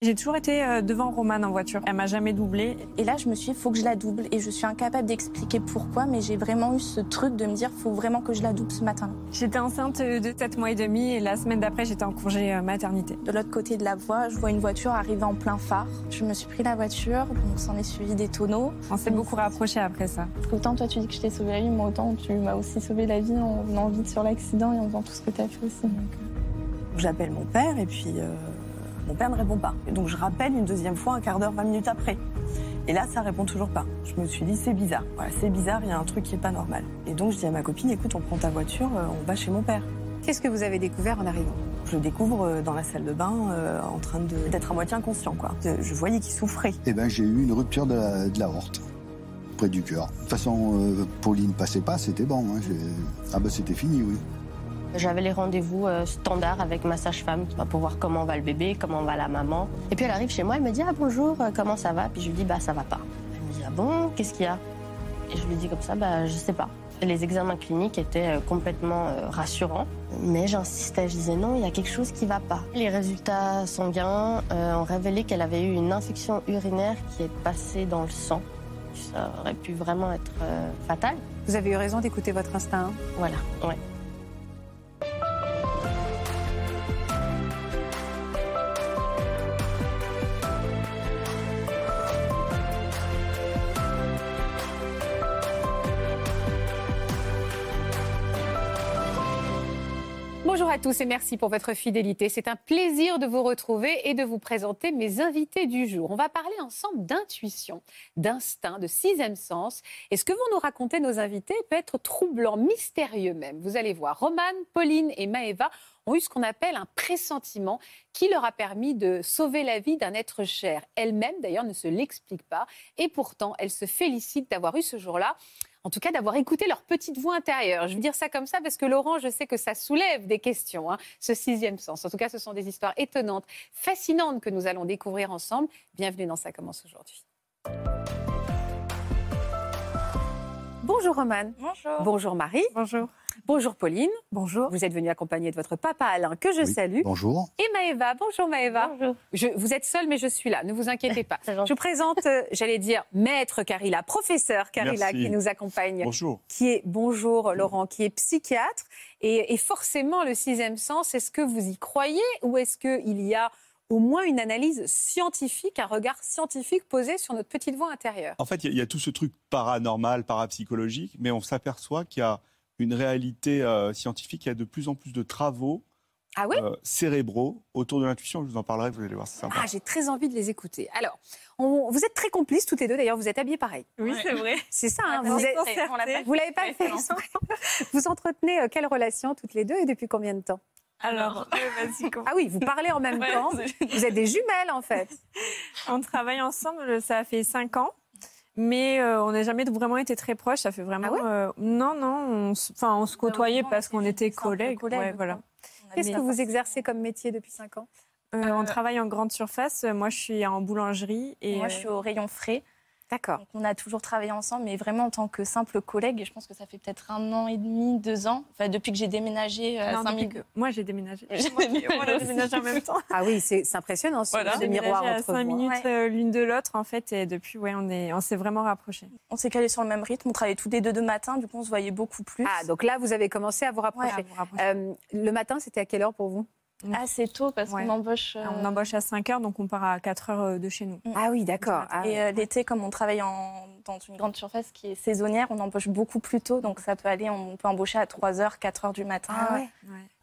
J'ai toujours été euh, devant Romane en voiture. Elle m'a jamais doublé. Et là, je me suis dit, faut que je la double. Et je suis incapable d'expliquer pourquoi, mais j'ai vraiment eu ce truc de me dire, faut vraiment que je la double ce matin. J'étais enceinte de 7 mois et demi et la semaine d'après, j'étais en congé euh, maternité. De l'autre côté de la voie, je vois une voiture arriver en plein phare. Je me suis pris la voiture, donc s'en est suivi des tonneaux. On s'est beaucoup rapprochés après ça. Autant toi, tu dis que je t'ai sauvé la vie, moi autant tu m'as aussi sauvé la vie en venant vite sur l'accident et en faisant tout ce que tu as fait aussi. J'appelle mon père et puis euh, mon père ne répond pas. Et donc je rappelle une deuxième fois un quart d'heure, 20 minutes après. Et là, ça répond toujours pas. Je me suis dit, c'est bizarre. Voilà, c'est bizarre, il y a un truc qui est pas normal. Et donc je dis à ma copine, écoute, on prend ta voiture, euh, on va chez mon père. Qu'est-ce que vous avez découvert en arrivant? Je le découvre euh, dans la salle de bain, euh, en train d'être à moitié inconscient. Quoi. Je, voyais qu'il souffrait. Eh ben, j'ai eu une rupture de la, de la horte, près du cœur. De toute façon, euh, Pauline passait pas, c'était bon. hein, ah ben, c'était fini, oui. J'avais les rendez-vous euh, standards avec ma sage-femme pour voir comment va le bébé, comment va la maman. Et puis elle arrive chez moi, elle me dit Ah bonjour, euh, comment ça va? Puis je lui dis Bah ça va pas. Elle me dit Ah bon, qu'est-ce qu'il y a? Et je lui dis comme ça Bah je sais pas. Les examens cliniques étaient euh, complètement rassurants, mais j'insistais, je disais non, il y a quelque chose qui va pas. Les résultats sanguins ont révélé qu'elle avait eu une infection urinaire qui est passée dans le sang. Ça aurait pu vraiment être fatal. Vous avez eu raison d'écouter votre instinct. hein? Voilà, ouais. Bonjour à tous et merci pour votre fidélité. C'est un plaisir de vous retrouver et de vous présenter mes invités du jour. On va parler ensemble d'intuition, d'instinct, de sixième sens. Et ce que vont nous raconter nos invités peut être troublant, mystérieux même. Vous allez voir, Romane, Pauline et Maëva ont eu ce qu'on appelle un pressentiment qui leur a permis de sauver la vie d'un être cher. Elle-même, d'ailleurs, ne se l'explique pas. Et pourtant, elle se félicite d'avoir eu ce jour-là en tout cas d'avoir écouté leur petite voix intérieure. Je veux dire ça comme ça parce que Laurent, je sais que ça soulève des questions, hein, ce sixième sens. En tout cas, ce sont des histoires étonnantes, fascinantes que nous allons découvrir ensemble. Bienvenue dans Ça commence aujourd'hui. Bonjour Romane. Bonjour. Bonjour Marie. Bonjour. Bonjour Pauline. Bonjour. Vous êtes venue accompagnée de votre papa Alain, que je Oui, salue. Bonjour. Et Maëva. Bonjour Maëva. Bonjour. Je- vous êtes seule, mais je suis là. Ne vous inquiétez pas. Je vous présente, euh, j'allais dire, maître Carilla, professeur Carilla, Merci. qui nous accompagne Bonjour. qui est, bonjour Laurent, qui est psychiatre. Et, et forcément, le sixième sens, est-ce que vous y croyez ou est-ce qu'il y a au moins une analyse scientifique, un regard scientifique posé sur notre petite voix intérieure? En fait, il y, a- il y a tout ce truc paranormal, parapsychologique, mais on s'aperçoit qu'il y a une réalité euh, scientifique. Il y a de plus en plus de travaux Ah oui euh, cérébraux autour de l'intuition. Je vous en parlerai, vous allez voir, c'est sympa. Ah, j'ai très envie de les écouter. Alors, on- vous êtes très complices toutes les deux, d'ailleurs, vous êtes habillés pareil. Oui, c'est vrai. C'est ça, hein, On vous, êtes- vous l'avez pas fait. Vous entretenez euh, quelle relation toutes les deux et depuis combien de temps? Alors, vas-y, Ah oui, vous parlez en même Ouais, temps. Vous êtes des jumelles, en fait. On travaille ensemble, ça fait cinq ans. Mais euh, on n'a jamais vraiment été très proches. Ça fait vraiment. Ah ouais? euh, non, non. On, se- enfin, on se côtoyait non, parce qu'on était collègues. collègues, ouais, voilà. Qu'est-ce que vous exercez comme métier depuis 5 ans? Euh, on travaille en grande surface. Moi, je suis en boulangerie. Et, Moi, je suis au rayon frais. D'accord. On a toujours travaillé ensemble, mais vraiment en tant que simple collègue. Et je pense que ça fait peut-être un an et demi, deux ans. Enfin, depuis que j'ai déménagé euh, à que- Moi, j'ai déménagé. J'ai Moi, on a déménagé en même temps. Ah oui, c'est impressionnant, ce Voilà. miroir à entre cinq minutes Ouais. euh, l'une de l'autre, en fait. Et depuis, ouais, on est, on s'est vraiment rapprochés. On s'est calé sur le même rythme. On travaillait tous les deux de matin. Du coup, on se voyait beaucoup plus. Ah, donc là, vous avez commencé à vous rapprocher. À vous rapprocher. Euh, le matin, c'était à quelle heure pour vous? Assez tôt parce Ouais. qu'on embauche. euh, On embauche à 5 heures, donc on part à 4 heures euh, de chez nous. Ah oui, d'accord. Ah, Et euh, l'été, comme on travaille en- dans une grande surface qui est saisonnière, on embauche beaucoup plus tôt. Donc ça peut aller, on peut embaucher à 3h, 4h du matin. Ah ouais.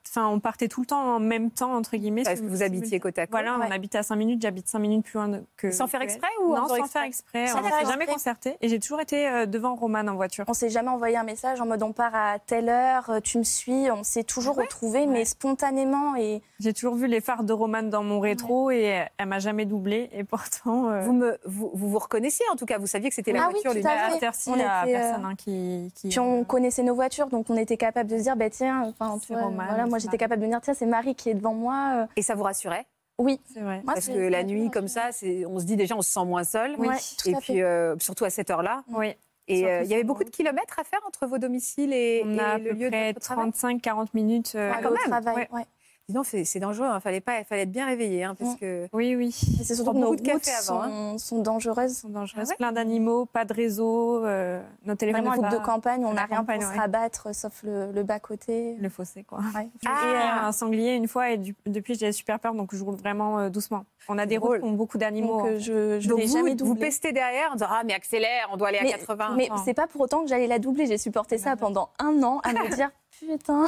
Enfin, on partait tout le temps en même temps, entre guillemets. Parce que vous habitiez côte à côte. Voilà, Ouais. on habite à 5 minutes, j'habite 5 minutes plus loin de- que. Sans faire exprès ou Non, sans exprès faire exprès. Sans on s'est jamais concerté. Et j'ai toujours été euh, devant Romane en voiture. On s'est jamais envoyé un message en mode on part à telle heure, euh, tu me suis. On s'est toujours retrouvés, mais spontanément. Et J'ai toujours vu les phares de Romane dans mon rétro et elle m'a jamais doublé. Et pourtant. euh, Vous, me, vous, vous vous reconnaissiez en tout cas, vous saviez que c'était la Ah oui, voiture heure-ci, On il y a était, personne hein, qui. qui- puis on connaissait nos voitures, donc on était capable de se dire, bah tiens, enfin, vois, Romane, voilà, moi c'est j'étais capable de me dire, tiens, c'est Marie qui est devant moi. euh. Et ça vous rassurait? Oui. C'est vrai. Moi, Parce que la nuit, comme ça, on se dit déjà, on se sent moins seul. Oui, tout Et à puis, fait. euh, surtout à cette heure-là. Oui. Et euh, il y avait beaucoup de kilomètres à faire entre vos domiciles et, On a à et le peu lieu de près travail? 35-40 minutes. euh, Ah, au même. travail, Ouais. ouais. Dis donc, c'est dangereux. Il fallait pas, fallait être bien réveillé, hein, parce Mm. que Oui, oui. C'est surtout nos de routes café sont, avant, sont dangereuses. sont dangereuses. Ah ouais Plein d'animaux, pas de réseau, euh, nos téléphones. Vraiment, route de campagne, on à n'a rien campagne, pour ouais. se rabattre, sauf le, le bas-côté. Le fossé, quoi. Ouais. J'ai Ah. vu un sanglier une fois et du- depuis j'ai super peur donc je roule vraiment euh, doucement. On a des routes qui ont beaucoup d'animaux. Donc, euh, je je Donc l'ai vous, jamais vous pestez derrière en disant Ah, mais accélère, on doit aller à mais, 80. mais c'est pas pour autant que j'allais la doubler. J'ai supporté ça pendant un an à me dire putain.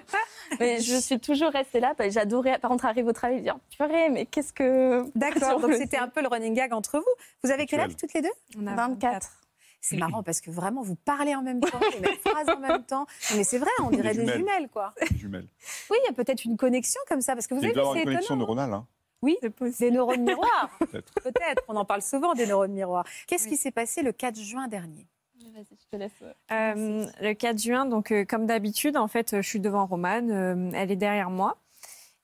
mais je suis toujours restée là. que J'adorais, par contre, arriver au travail et dire purée, mais qu'est-ce que. D'accord, donc c'était un peu le running gag entre vous. Vous avez quel âge toutes les deux? On a 24. C'est marrant parce que vraiment, vous parlez en même temps, les mêmes phrases en même temps. Mais c'est vrai, on dirait des jumelles. jumelles, quoi. jumelles. Oui, il y a peut-être une connexion comme ça, parce que vous Il avez doit vu, avoir c'est une connexion neuronale. Hein. Possible. Des neurones miroirs, Peut-être. peut-être. On en parle souvent des neurones miroirs. Qu'est-ce qui s'est passé le 4 juin dernier? Vas-y, je te laisse. Euh, le 4 juin, donc euh, comme d'habitude, en fait, euh, je suis devant Romane, euh, elle est derrière moi.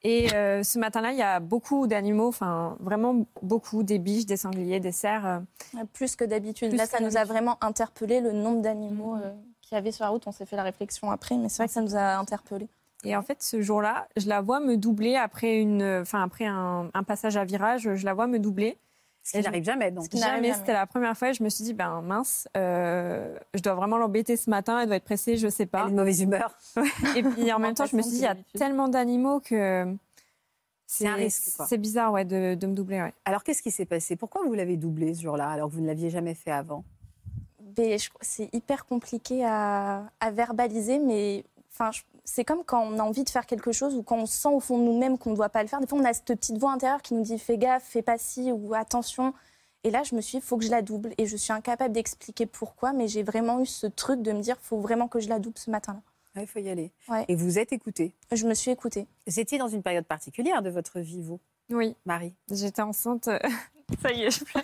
Et euh, ce matin-là, il y a beaucoup d'animaux, enfin vraiment beaucoup, des biches, des sangliers, des cerfs. euh. Plus que d'habitude. Là, ça nous a vraiment interpellé le nombre d'animaux euh, qu'il y avait sur la route. On s'est fait la réflexion après, mais c'est vrai que ça nous a interpellé. Et en fait, ce jour-là, je la vois me doubler après, une, enfin, après un, un passage à virage, je la vois me doubler. Ce qui n'arrive jamais, donc. qui n'arrive Jamais, jamais. c'était la première fois. et Je me suis dit, ben mince, euh, je dois vraiment l'embêter ce matin, elle doit être pressée, je sais Elle pas. est de mauvaise humeur. Et puis en même temps, je me suis dit, il y a tellement d'animaux que C'est un risque. C'est bizarre, ouais, de, de me doubler, ouais. Alors, qu'est-ce qui s'est passé? Pourquoi vous l'avez doublé ce jour-là, alors que vous ne l'aviez jamais fait avant? Mais je- C'est hyper compliqué à, à verbaliser, mais enfin, je- c'est comme quand on a envie de faire quelque chose ou quand on sent au fond de nous-mêmes qu'on ne doit pas le faire. Des fois, on a cette petite voix intérieure qui nous dit fais gaffe, fais pas ci ou attention. Et là, je me suis dit, faut que je la double. Et je suis incapable d'expliquer pourquoi, mais j'ai vraiment eu ce truc de me dire, faut vraiment que je la double ce matin-là. Il faut y aller. Ouais. Et vous êtes écouté. Je me suis écoutée. Vous étiez dans une période particulière de votre vie, vous, Oui, Marie? j'étais enceinte. Euh, Ça y est, je pleure.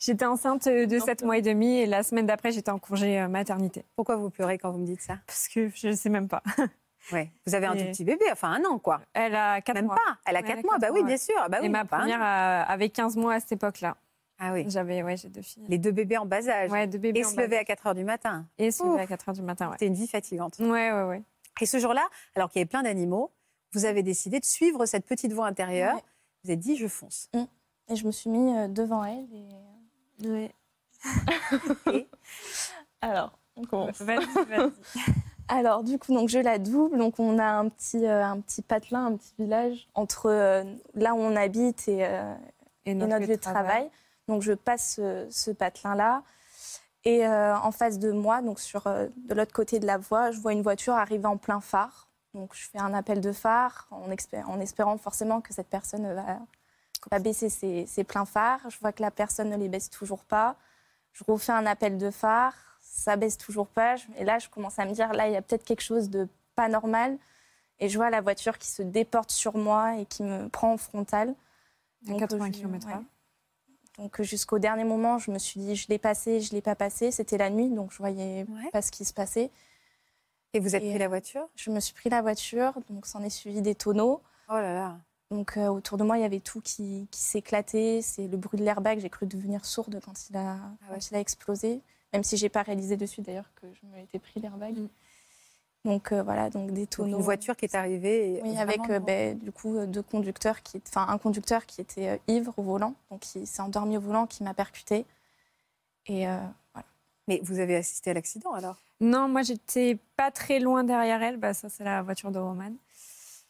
J'étais enceinte de 7 mois et demi et la semaine d'après, j'étais en congé euh, maternité. Pourquoi vous pleurez quand vous me dites ça? Parce que je ne sais même pas. ouais. Vous avez un tout petit bébé, enfin un an, quoi. Elle a 4 Même mois. pas. Elle a Ouais, 4 elle a mois. Bah oui, bien sûr. Bah oui, et ma un première an. a- avait 15 mois à cette époque-là. Ah oui. J'avais, ouais, j'ai deux filles. Les deux bébés en bas âge. Ouais, deux bébés Et en se bas lever âge. à 4 heures du matin. Et se lever à 4 heures du matin, ouais. C'était une vie fatigante. Ouais, ouais, ouais. Et ce jour-là, alors qu'il y avait plein d'animaux, vous avez décidé de suivre cette petite voix intérieure. Vous avez dit, je fonce. Et je me suis mis euh, devant elle. Et... ouais. Alors, on commence. Vas-y, vas-y. Alors, du coup, donc, je la double. Donc, on a un petit, euh, un petit patelin, un petit village entre euh, là où on habite et, euh, et notre, lieu de travail. Donc, je passe ce, ce patelin-là. Et euh, en face de moi, donc sur, euh, de l'autre côté de la voie, je vois une voiture arriver en plein phare. Donc, je fais un appel de phare en espérant forcément que cette personne va, va baisser ses, ses pleins phares. Je vois que la personne ne les baisse toujours pas. Je refais un appel de phare, ça baisse toujours pas. Et là, je commence à me dire, là, il y a peut-être quelque chose de pas normal. Et je vois la voiture qui se déporte sur moi et qui me prend en. À Donc, 80 je- km/h. ouais. Donc jusqu'au dernier moment, je me suis dit, je l'ai passé, je l'ai pas passé. C'était la nuit, donc je voyais Ouais. pas ce qui se passait. Et vous êtes Et, pris la voiture? Je me suis pris la voiture, donc s'en est suivi des tonneaux. Oh là là. Donc euh, autour de moi, il y avait tout qui, qui s'éclatait. C'est le bruit de l'airbag. J'ai cru devenir sourde quand il a, ouais. quand il a explosé. Même si j'ai pas réalisé dessus d'ailleurs que je me l'étais pris l'airbag. Mm. Donc euh, voilà, donc des tonneaux. une voiture qui est arrivée. et Oui, avec euh, ben, du coup deux conducteurs qui, enfin un conducteur qui était euh, ivre au volant, donc qui s'est endormi au volant, qui m'a percuté. Et euh, voilà. Mais vous avez assisté à l'accident alors? Non, moi, j'étais pas très loin derrière elle. Bah, ça, c'est la voiture de Roman.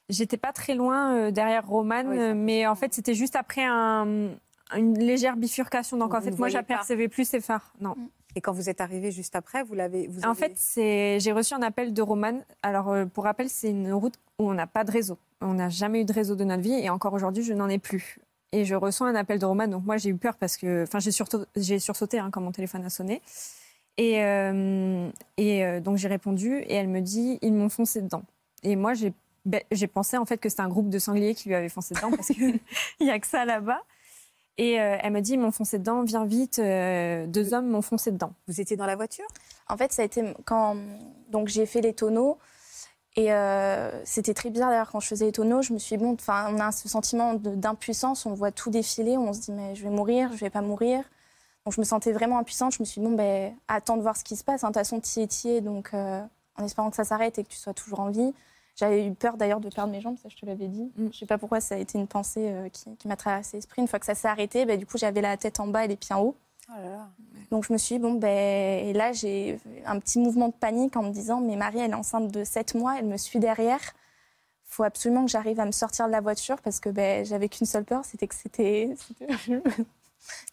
J'étais pas très loin euh, derrière Roman, oui, euh, mais en fait, c'était juste après un- une légère bifurcation. Donc, Vous en fait, moi, j'apercevais plus ses phares. Non. Et quand vous êtes arrivé juste après, vous l'avez. vous En avez- fait, c'est- j'ai reçu un appel de Roman. Alors, euh, pour rappel, c'est une route où on n'a pas de réseau. On n'a jamais eu de réseau de notre vie et encore aujourd'hui, je n'en ai plus. Et je reçois un appel de Roman. Donc, moi, j'ai eu peur parce que. Enfin, j'ai sursauté hein, quand mon téléphone a sonné. Et, euh, et euh, donc, j'ai répondu et elle me dit ils m'ont foncé dedans. Et moi, j'ai ben, j'ai pensé en fait que c'était un groupe de sangliers qui lui avait foncé dedans parce qu'il n'y a que ça là-bas. Et euh, elle me dit ils m'ont foncé dedans, viens vite. euh, deux hommes m'ont foncé dedans. Vous étiez dans la voiture? En fait, ça a été quand donc j'ai fait les tonneaux Et c'était très bizarre d'ailleurs quand je faisais les tonneaux. Je me suis dit, bon, on a ce sentiment d'impuissance, on voit tout défiler, on se dit, mais je vais mourir, je vais pas mourir. Donc je me sentais vraiment impuissante. Je me suis dit, bon, ben, attends de voir ce qui se passe. Hein. De toute façon, tu es, donc en espérant que ça s'arrête et que tu sois toujours en vie. J'avais eu peur d'ailleurs de perdre mes jambes, ça je te l'avais dit. Mm. Je sais pas pourquoi ça a été une pensée euh, qui, m'a traversé l'esprit. Une fois que ça s'est arrêté, bah, du coup j'avais la tête en bas et les pieds en haut. Oh donc je me suis dit, bon, ben, et là j'ai un petit mouvement de panique en me disant, mais Marie elle est enceinte de 7 mois, elle me suit derrière. Il faut absolument que j'arrive à me sortir de la voiture parce que ben, j'avais qu'une seule peur, c'était que c'était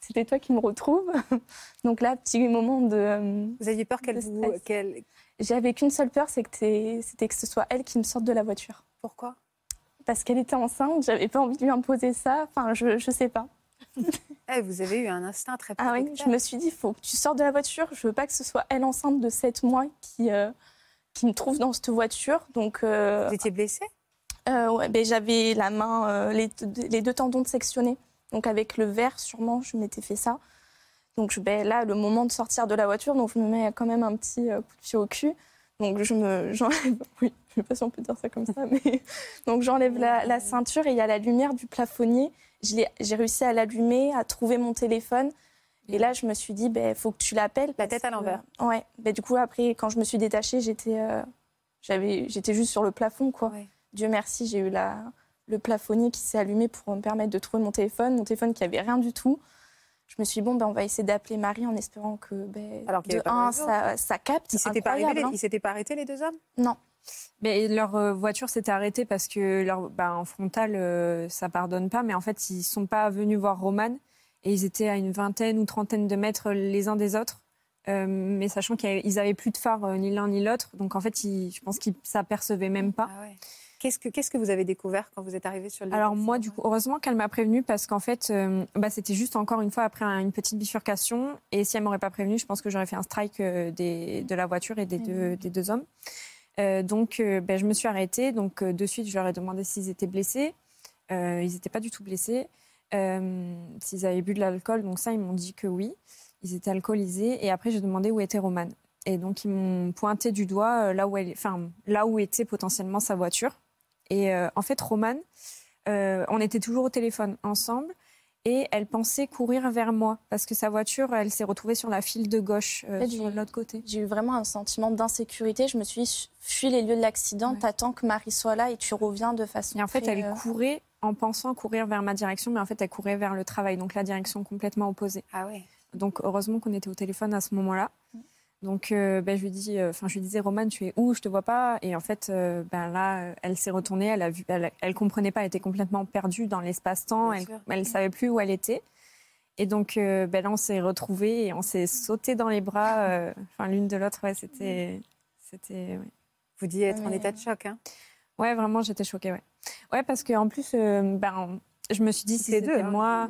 c'était toi qui me retrouve. Donc là, petit moment de. Vous aviez peur qu'elle vous. J'avais qu'une seule peur, c'était que ce soit elle qui me sorte de la voiture. Pourquoi? Parce qu'elle était enceinte, j'avais pas envie de lui imposer ça. Enfin, je, je sais pas. Eh, vous avez eu un instinct très. Ah oui, je me suis dit, il faut que tu sortes de la voiture. Je veux pas que ce soit elle enceinte de 7 mois qui, euh, qui me trouve dans cette voiture. Donc, euh, vous étiez blessée? euh, ouais, ben, J'avais la main, les, les, deux tendons sectionnés. Donc avec le verre, sûrement, je m'étais fait ça. Donc ben, là, le moment de sortir de la voiture, donc je me mets quand même un petit euh, coup de pied au cul. Donc je me, j'enlève, oui, je sais pas si on peut dire ça comme ça, mais donc j'enlève la, ceinture et il y a la lumière du plafonnier. J'ai réussi à l'allumer, à trouver mon téléphone. Et là, je me suis dit, il ben, faut que tu l'appelles. La tête à l'envers. ouais. Ben, du coup, après, quand je me suis détachée, j'étais, euh, j'avais, j'étais juste sur le plafond, quoi. Dieu merci, j'ai eu la, le plafonnier qui s'est allumé pour me permettre de trouver mon téléphone. Mon téléphone qui avait rien du tout je me suis dit, bon, ben, on va essayer d'appeler Marie en espérant que, ben, Alors de un, ça, ça, capte. Ils ne s'étaient pas, pas, arrêtés, les deux hommes? Non. Mais leur euh, voiture s'était arrêtée parce que leur, ben, en frontal, euh, ça pardonne pas. Mais en fait, ils ne sont pas venus voir Roman et ils étaient à une vingtaine ou trentaine de mètres les uns des autres. Euh, mais sachant qu'ils n'avaient plus de phare ni l'un ni l'autre. Donc en fait, je pense qu'ils ne s'apercevaient même pas. Ah Qu'est-ce que, qu'est-ce que vous avez découvert quand vous êtes arrivé sur le Alors moi, du coup, heureusement qu'elle m'a prévenue parce qu'en fait, euh, bah, c'était juste encore une fois après une petite bifurcation. Et si elle m'aurait pas prévenue, je pense que j'aurais fait un strike euh, des, de la voiture et des, deux, des deux hommes. Euh, donc, bah, je me suis arrêtée. Donc, de suite, je leur ai demandé s'ils étaient blessés. ils n'étaient pas du tout blessés. s'ils avaient bu de l'alcool. Donc ça, ils m'ont dit que oui. Ils étaient alcoolisés. Et après, j'ai demandé où était Roman. Et donc, ils m'ont pointé du doigt là où, elle, enfin, là où était potentiellement sa voiture. Et euh, en fait, Romane, euh, on était toujours au téléphone ensemble et elle pensait courir vers moi parce que sa voiture, elle s'est retrouvée sur la file de gauche, euh, sur l'autre côté. J'ai eu vraiment un sentiment d'insécurité. Je me suis dit, fuis les lieux de l'accident, t'attends que Marie soit là et tu reviens de façon. Et en fait, elle courait en pensant courir vers ma direction, mais en fait, elle courait vers le travail, donc la direction complètement opposée. Ah oui. Donc heureusement qu'on était au téléphone à ce moment-là. Mm. Donc, euh, ben, je lui dis, euh, enfin, je lui disais, Romane, tu es où? Je te vois pas. Et en fait, euh, ben là, elle s'est retournée. Elle a vu, elle, comprenait pas. Elle était complètement perdue dans l'espace-temps. Elle, ne savait plus où elle était. Et donc, ben là, on s'est retrouvés et on s'est sauté dans les bras, enfin, l'une de l'autre. Ouais, c'était, c'était. Vous dites être en état de choc, hein Ouais, vraiment, j'étais choquée, ouais. Ouais, parce qu'en plus, ben, je me suis dit, si c'était hein. moi.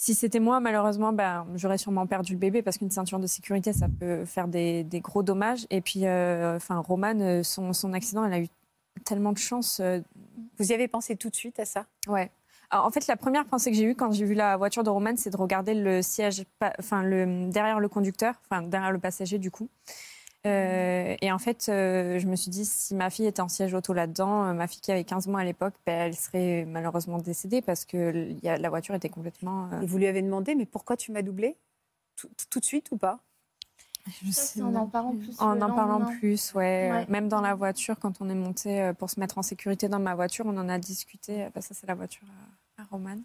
Si c'était moi, malheureusement, ben, j'aurais sûrement perdu le bébé parce qu'une ceinture de sécurité, ça peut faire des, gros dommages. Et puis, euh, enfin, Romane, euh, son, accident, elle a eu tellement de chance. Euh. Vous y avez pensé tout de suite à ça? Ouais. en fait, la première pensée que j'ai eue quand j'ai vu la voiture de Romane, c'est de regarder le siège, enfin, le, derrière le conducteur, enfin, derrière le passager, du coup. Euh, et en fait, euh, je me suis dit, si ma fille était en siège auto là-dedans, euh, ma fille qui avait 15 mois à l'époque, ben, elle serait malheureusement décédée parce que y a, la voiture était complètement. Et vous lui avez demandé, mais pourquoi tu m'as doublé tout, de suite ou pas? Je sais, en en parlant plus. En en parlant plus, ouais. Même dans la voiture, quand on est monté pour se mettre en sécurité dans ma voiture, on en a discuté. Bah, ça, c'est la voiture à, à Romane.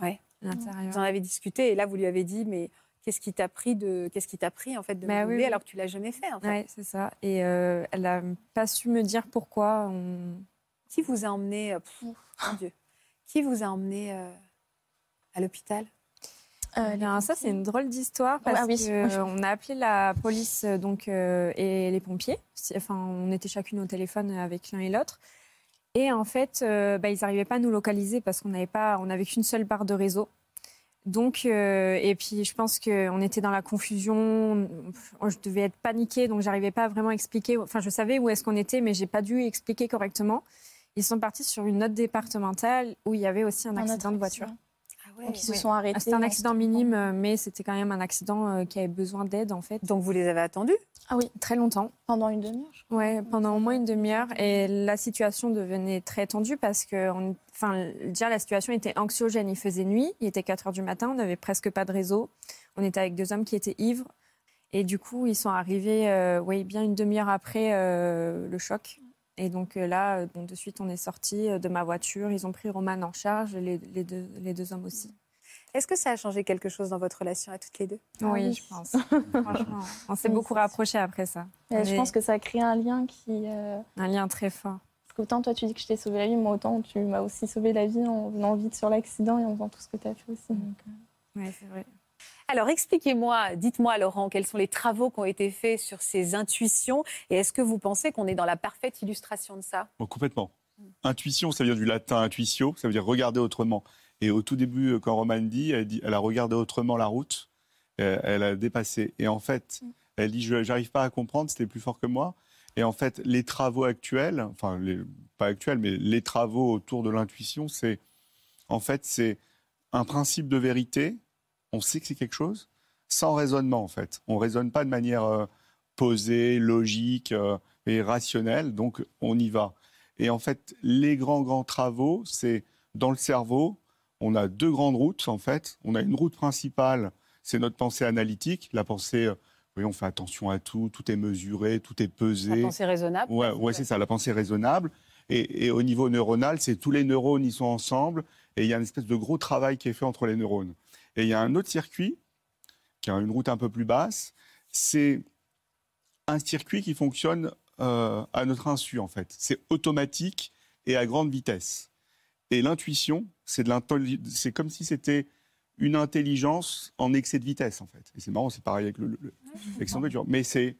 Ouais. L'intérieur. Vous en avez discuté et là, vous lui avez dit, mais Qu'est-ce qui t'a pris de qu'est-ce qui t'a pris en fait de bah, alors que tu l'as jamais fait en fait. c'est ça. Et euh, elle n'a pas su me dire pourquoi. Qui vous a emmené euh, mon Dieu. Qui vous a emmené euh, à l'hôpital? Euh, ça c'est une drôle d'histoire parce ah, qu'on a appelé la police donc et les pompiers. Enfin, on était chacune au téléphone avec l'un et l'autre. Et en fait, bah, ils n'arrivaient pas à nous localiser parce qu'on n'avait pas, on n'avait qu'une seule barre de réseau. Donc, euh, et puis je pense qu'on était dans la confusion. Je devais être paniquée, donc j'arrivais pas à vraiment expliquer. Enfin, je savais où est-ce qu'on était, mais j'ai pas dû expliquer correctement. Ils sont partis sur une note départementale où il y avait aussi un, accident de voiture. Ah donc ils se sont arrêtés. C'était un accident minime, mais c'était quand même un accident qui avait besoin d'aide, en fait. Donc vous les avez attendus? Ah oui. Très longtemps. Pendant une demi-heure Oui, pendant au moins une demi-heure. Et la situation devenait très tendue parce que, on... enfin, déjà, la situation était anxiogène. Il faisait nuit, il était 4 heures du matin, on n'avait presque pas de réseau. On était avec deux hommes qui étaient ivres. Et du coup, ils sont arrivés, euh, oui, bien une demi-heure après euh, le choc. Et donc euh, là, bon, de suite, on est sorti de ma voiture. Ils ont pris Roman en charge, les, les, deux, les deux hommes aussi. Est-ce que ça a changé quelque chose dans votre relation à toutes les deux? Oui, ah je pense. Franchement, on s'est beaucoup rapprochés après ça. je pense que ça a créé un lien qui. Un lien très fort. Parce qu'autant toi, tu dis que je t'ai sauvé la vie, moi, autant tu m'as aussi sauvé la vie en venant vite sur l'accident et en faisant tout ce que tu as fait aussi. Oui, c'est vrai. Alors expliquez-moi, dites-moi Laurent, quels sont les travaux qui ont été faits sur ces intuitions et est-ce que vous pensez qu'on est dans la parfaite illustration de ça? Complètement. Intuition, ça vient du latin intuitio, ça veut dire regarder autrement. Et au tout début, euh, quand Romane dit, elle, dit, elle a regardé autrement la route, euh, elle, a dépassé. Et en fait, mm. elle dit, je n'arrive pas à comprendre, c'était plus fort que moi. Et en fait, les travaux actuels, enfin, les, pas actuels, mais les travaux autour de l'intuition, c'est, en fait, c'est un principe de vérité on sait que c'est quelque chose, sans raisonnement en fait. On raisonne pas de manière euh, posée, logique euh, et rationnelle, donc on y va. Et en fait, les grands grands travaux, c'est dans le cerveau. On a deux grandes routes en fait. On a une route principale, c'est notre pensée analytique, la pensée. Euh, oui, on fait attention à tout, tout est mesuré, tout est pesé. La pensée raisonnable. Ouais, ouais, c'est ça, la pensée raisonnable. Et, et, au niveau neuronal, c'est tous les neurones, ils sont ensemble, et il y a une espèce de gros travail qui est fait entre les neurones. Et il y a un autre circuit, qui a une route un peu plus basse, c'est un circuit qui fonctionne euh, à notre insu, en fait. C'est automatique et à grande vitesse. Et l'intuition, c'est comme si c'était une intelligence en excès de vitesse, en fait. Et c'est marrant, c'est pareil avec le, le, Mais c'est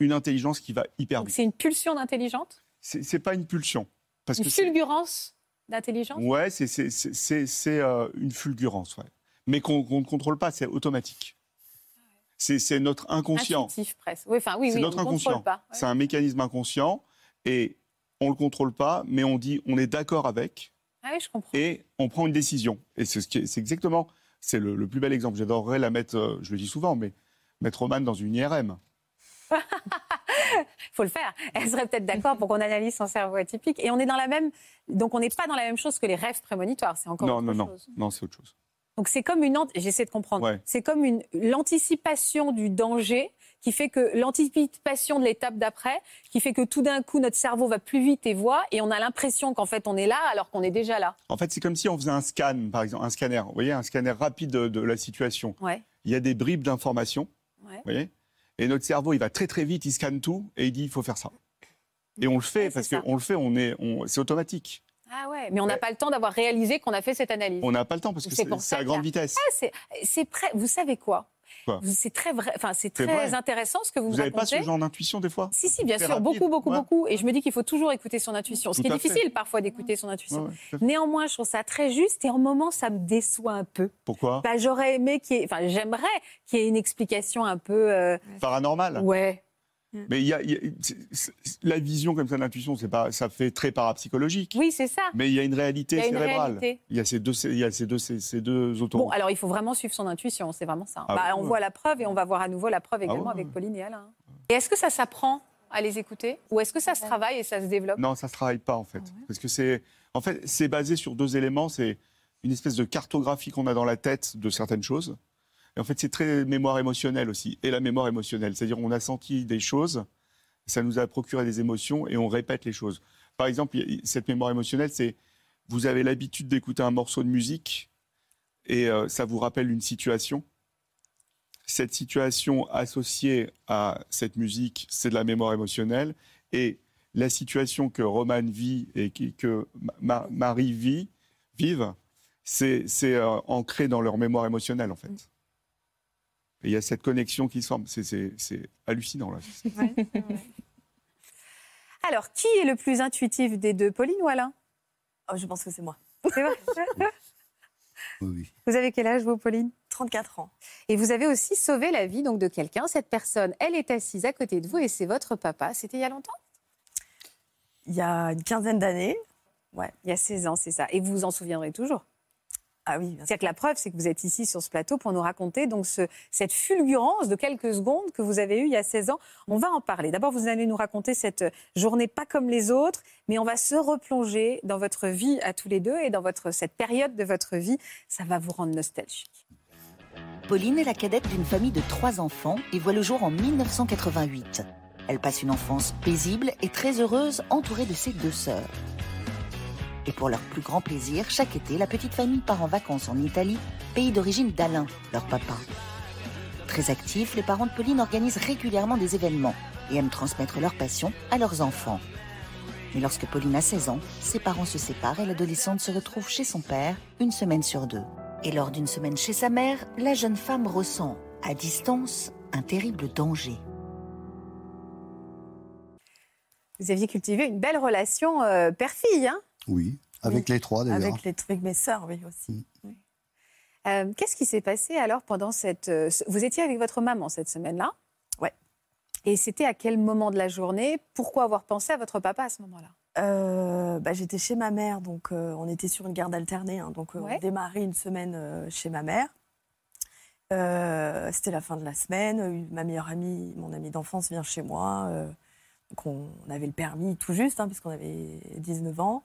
une intelligence qui va hyper vite. C'est une pulsion d'intelligence C'est pas une pulsion. Parce une fulgurance d'intelligence? Ouais, c'est euh, une fulgurance, ouais mais qu'on ne contrôle pas, c'est automatique. C'est notre inconscient. Intuitif presque. Oui, enfin, oui, c'est notre inconscient. C'est un mécanisme inconscient et on ne le contrôle pas, mais on dit on est d'accord avec. Ah oui, je comprends. Et on prend une décision. Et c'est exactement, c'est le, plus bel exemple. J'adorerais la mettre, euh, je le dis souvent, mais mettre Roman dans une IRM. Il faut le faire. Elle serait peut-être d'accord pour qu'on analyse son cerveau atypique. Et on est dans la même. Donc on n'est pas dans la même chose que les rêves prémonitoires. C'est encore non, autre non, chose. Non, non, c'est autre chose. Donc c'est comme une, j'essaie de comprendre, c'est comme une l'anticipation du danger qui fait que l'anticipation de l'étape d'après, qui fait que tout d'un coup notre cerveau va plus vite et voit, et on a l'impression qu'en fait on est là alors qu'on est déjà là. En fait, c'est comme si on faisait un scan, par exemple, un scanner. Vous voyez, un scanner rapide de, la situation. Il y a des bribes d'informations. Vous voyez, et notre cerveau, il va très très vite, il scanne tout et il dit il faut faire ça. Et on le fait parce qu'on le fait, on est, c'est automatique. Ah ouais, mais on n'a pas le temps d'avoir réalisé qu'on a fait cette analyse. On n'a pas le temps parce que c'est à grande vitesse. Ah, c'est prêt. Vous savez quoi? C'est très vrai, enfin c'est très intéressant ce que vous, vous Vous n'avez pas ce genre d'intuition des fois? Si si, bien sûr, beaucoup beaucoup beaucoup. Et je me dis qu'il faut toujours écouter son intuition. Ce qui est difficile parfois d'écouter son intuition. Néanmoins, je trouve ça très juste et en moment ça me déçoit un peu. Pourquoi? Bah, j'aurais aimé qu'il, enfin j'aimerais qu'il y ait une explication un peu euh... paranormale. Ouais. Mm. Mais il y a, la vision comme ça l'intuition, c'est pas, ça fait très parapsychologique. Oui, c'est ça. Mais il y a une réalité cérébrale. Il y a ces deux, il y a ces deux, ces, deux autoroutes. Bon, alors il faut vraiment suivre son intuition, c'est vraiment ça. Ah bah, on voit la preuve et on va voir à nouveau la preuve ah également avec Pauline et Alain. Et est-ce que ça s'apprend à les écouter ou est-ce que ça se travaille et ça se développe? Non, ça se travaille pas en fait, ah parce que c'est, en fait, c'est basé sur deux éléments. C'est une espèce de cartographie qu'on a dans la tête de certaines choses et en fait, c'est très mémoire émotionnelle aussi, et la mémoire émotionnelle. C'est-à-dire, on a senti des choses, ça nous a procuré des émotions, et on répète les choses. Par exemple, cette mémoire émotionnelle, c'est vous avez l'habitude d'écouter un morceau de musique, et euh, ça vous rappelle une situation. Cette situation associée à cette musique, c'est de la mémoire émotionnelle, et la situation que Roman vit et que Marie vit, vive, c'est euh, ancré dans leur mémoire émotionnelle, en fait il y a cette connexion qui semble. C'est hallucinant, là. Alors, qui est le plus intuitif des deux, Pauline ou Alain? Oh, Je pense que c'est moi. C'est vrai oui. Vous avez quel âge, vous, Pauline? 34 ans. Et vous avez aussi sauvé la vie donc, de quelqu'un. Cette personne, elle est assise à côté de vous et c'est votre papa. C'était il y a longtemps? Il y a une quinzaine d'années. Ouais. Il y a 16 ans, c'est ça. Et vous vous en souviendrez toujours? Ah oui. C'est-à-dire que la preuve, c'est que vous êtes ici sur ce plateau pour nous raconter donc ce, cette fulgurance de quelques secondes que vous avez eue il y a 16 ans. On va en parler. D'abord, vous allez nous raconter cette journée pas comme les autres, mais on va se replonger dans votre vie à tous les deux et dans votre, cette période de votre vie. Ça va vous rendre nostalgique. Pauline est la cadette d'une famille de trois enfants et voit le jour en 1988. Elle passe une enfance paisible et très heureuse entourée de ses deux sœurs. Et pour leur plus grand plaisir, chaque été, la petite famille part en vacances en Italie, pays d'origine d'Alain, leur papa. Très actifs, les parents de Pauline organisent régulièrement des événements et aiment transmettre leur passion à leurs enfants. Mais lorsque Pauline a 16 ans, ses parents se séparent et l'adolescente se retrouve chez son père une semaine sur deux. Et lors d'une semaine chez sa mère, la jeune femme ressent, à distance, un terrible danger. Vous aviez cultivé une belle relation euh, père-fille, hein? Oui, avec les trois d'ailleurs. Avec, les, avec mes sœurs, oui, aussi. Mm. Euh, Qu'est-ce qui s'est passé alors pendant cette... euh, vous étiez avec votre maman cette semaine-là? Ouais. Et c'était à quel moment de la journée? Pourquoi avoir pensé à votre papa à ce moment-là? Euh, bah, J'étais chez ma mère, donc euh, on était sur une garde alternée. hein, donc Ouais. on démarrait une semaine euh, chez ma mère. Euh, C'était la fin de la semaine. Ma meilleure amie, mon amie d'enfance vient chez moi. euh, donc on, on avait le permis tout juste, hein, puisqu'on avait 19 ans.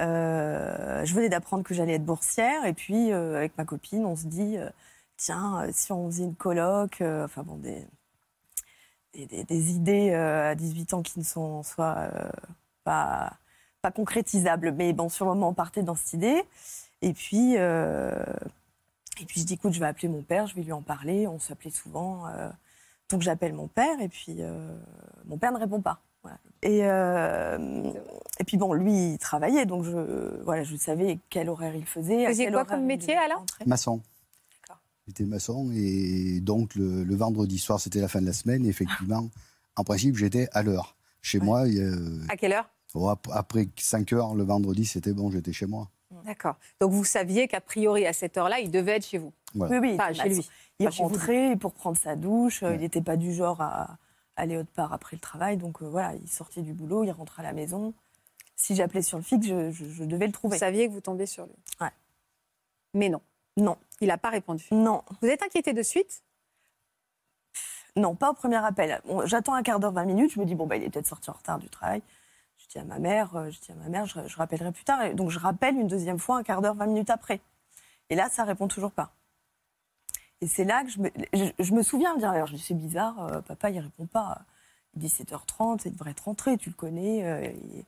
Euh, je venais d'apprendre que j'allais être boursière. Et puis, euh, avec ma copine, on se dit, euh, tiens, si on faisait une coloc, euh, enfin bon, des, des, idées à 18 ans qui ne sont en soi euh, pas, pas concrétisables. Mais bon, sur le moment, on partait dans cette idée. Et puis, et puis je dis, écoute, je vais appeler mon père, je vais lui en parler. On s'appelait souvent. donc j'appelle mon père et puis mon père ne répond pas. Voilà. Et, euh, et puis bon, lui, il travaillait, donc je, voilà, je savais quel horaire il faisait. à faisiez quoi comme métier, alors. Maçon. J'étais maçon et donc le, le vendredi soir, c'était la fin de la semaine. Et effectivement, en principe, j'étais à l'heure. Chez Ouais. moi, il y a- À quelle heure? oh, ap- après 5 heures le vendredi, c'était bon, j'étais chez moi. D'accord. Donc vous saviez qu'a priori, à cette heure-là, il devait être chez vous? Voilà. Oui, oui, était chez lui. Il vous. rentrait pour prendre sa douche. euh, Ouais. Il n'était pas du genre à aller autre part après le travail. Donc euh, voilà, il sortait du boulot, il rentrait à la maison. Si j'appelais sur le fixe, je, je- je devais le Vous trouver. saviez que vous tombiez sur lui? Ouais. Mais non, Non, il n'a pas répondu. non, Vous êtes inquiété de suite? Non, pas au premier appel. Bon, J'attends un quart d'heure, 20 minutes. Je me dis, bon, bah, il est peut-être sorti en retard du travail. Je dis à ma mère, euh, je dis à ma mère, je, je rappellerai plus tard. Et donc je rappelle une deuxième fois un quart d'heure, 20 minutes après. Et là, ça répond toujours pas. Et c'est là que je me, je, je me souviens dire, alors je dis, c'est bizarre, euh, papa, il répond pas. Il dit 7h30, il devrait être rentré, tu le connais. euh, il-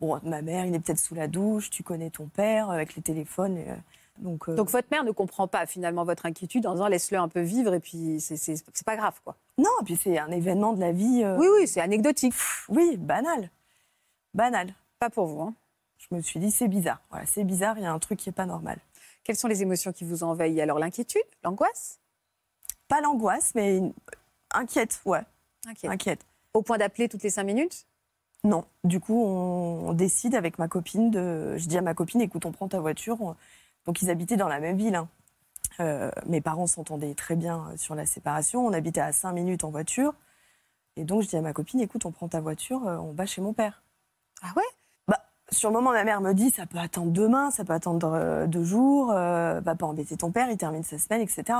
Bon, ma mère, il est peut-être sous la douche, tu connais ton père, avec les téléphones. euh, donc, Donc votre mère ne comprend pas finalement votre inquiétude en disant laisse-le un peu vivre et puis c'est- pas grave quoi. non, et puis c'est un événement de la vie. Oui, oui, c'est anecdotique. oui, banal. Banal. Pas pour vous. hein. Je me suis dit, c'est bizarre. Voilà, c'est bizarre, il y a un truc qui n'est pas normal. Quelles sont les émotions qui vous envahissent? Alors l'inquiétude, l'angoisse? Pas l'angoisse, mais une- inquiète, ouais, Inquiète. inquiète. Au point d'appeler toutes les cinq minutes? Non, du coup, on, on décide avec ma copine de. Je dis à ma copine, écoute, on prend ta voiture. On- Donc, ils habitaient dans la même ville. hein. Euh, mes parents s'entendaient très bien euh, sur la séparation. On habitait à 5 minutes en voiture. Et donc, je dis à ma copine, écoute, on prend ta voiture, euh, on va chez mon père. Ah ouais? Sur le moment, ma mère me dit, ça peut attendre demain, ça peut attendre euh, deux jours, euh, va pas embêter ton père, il termine sa semaine, etc.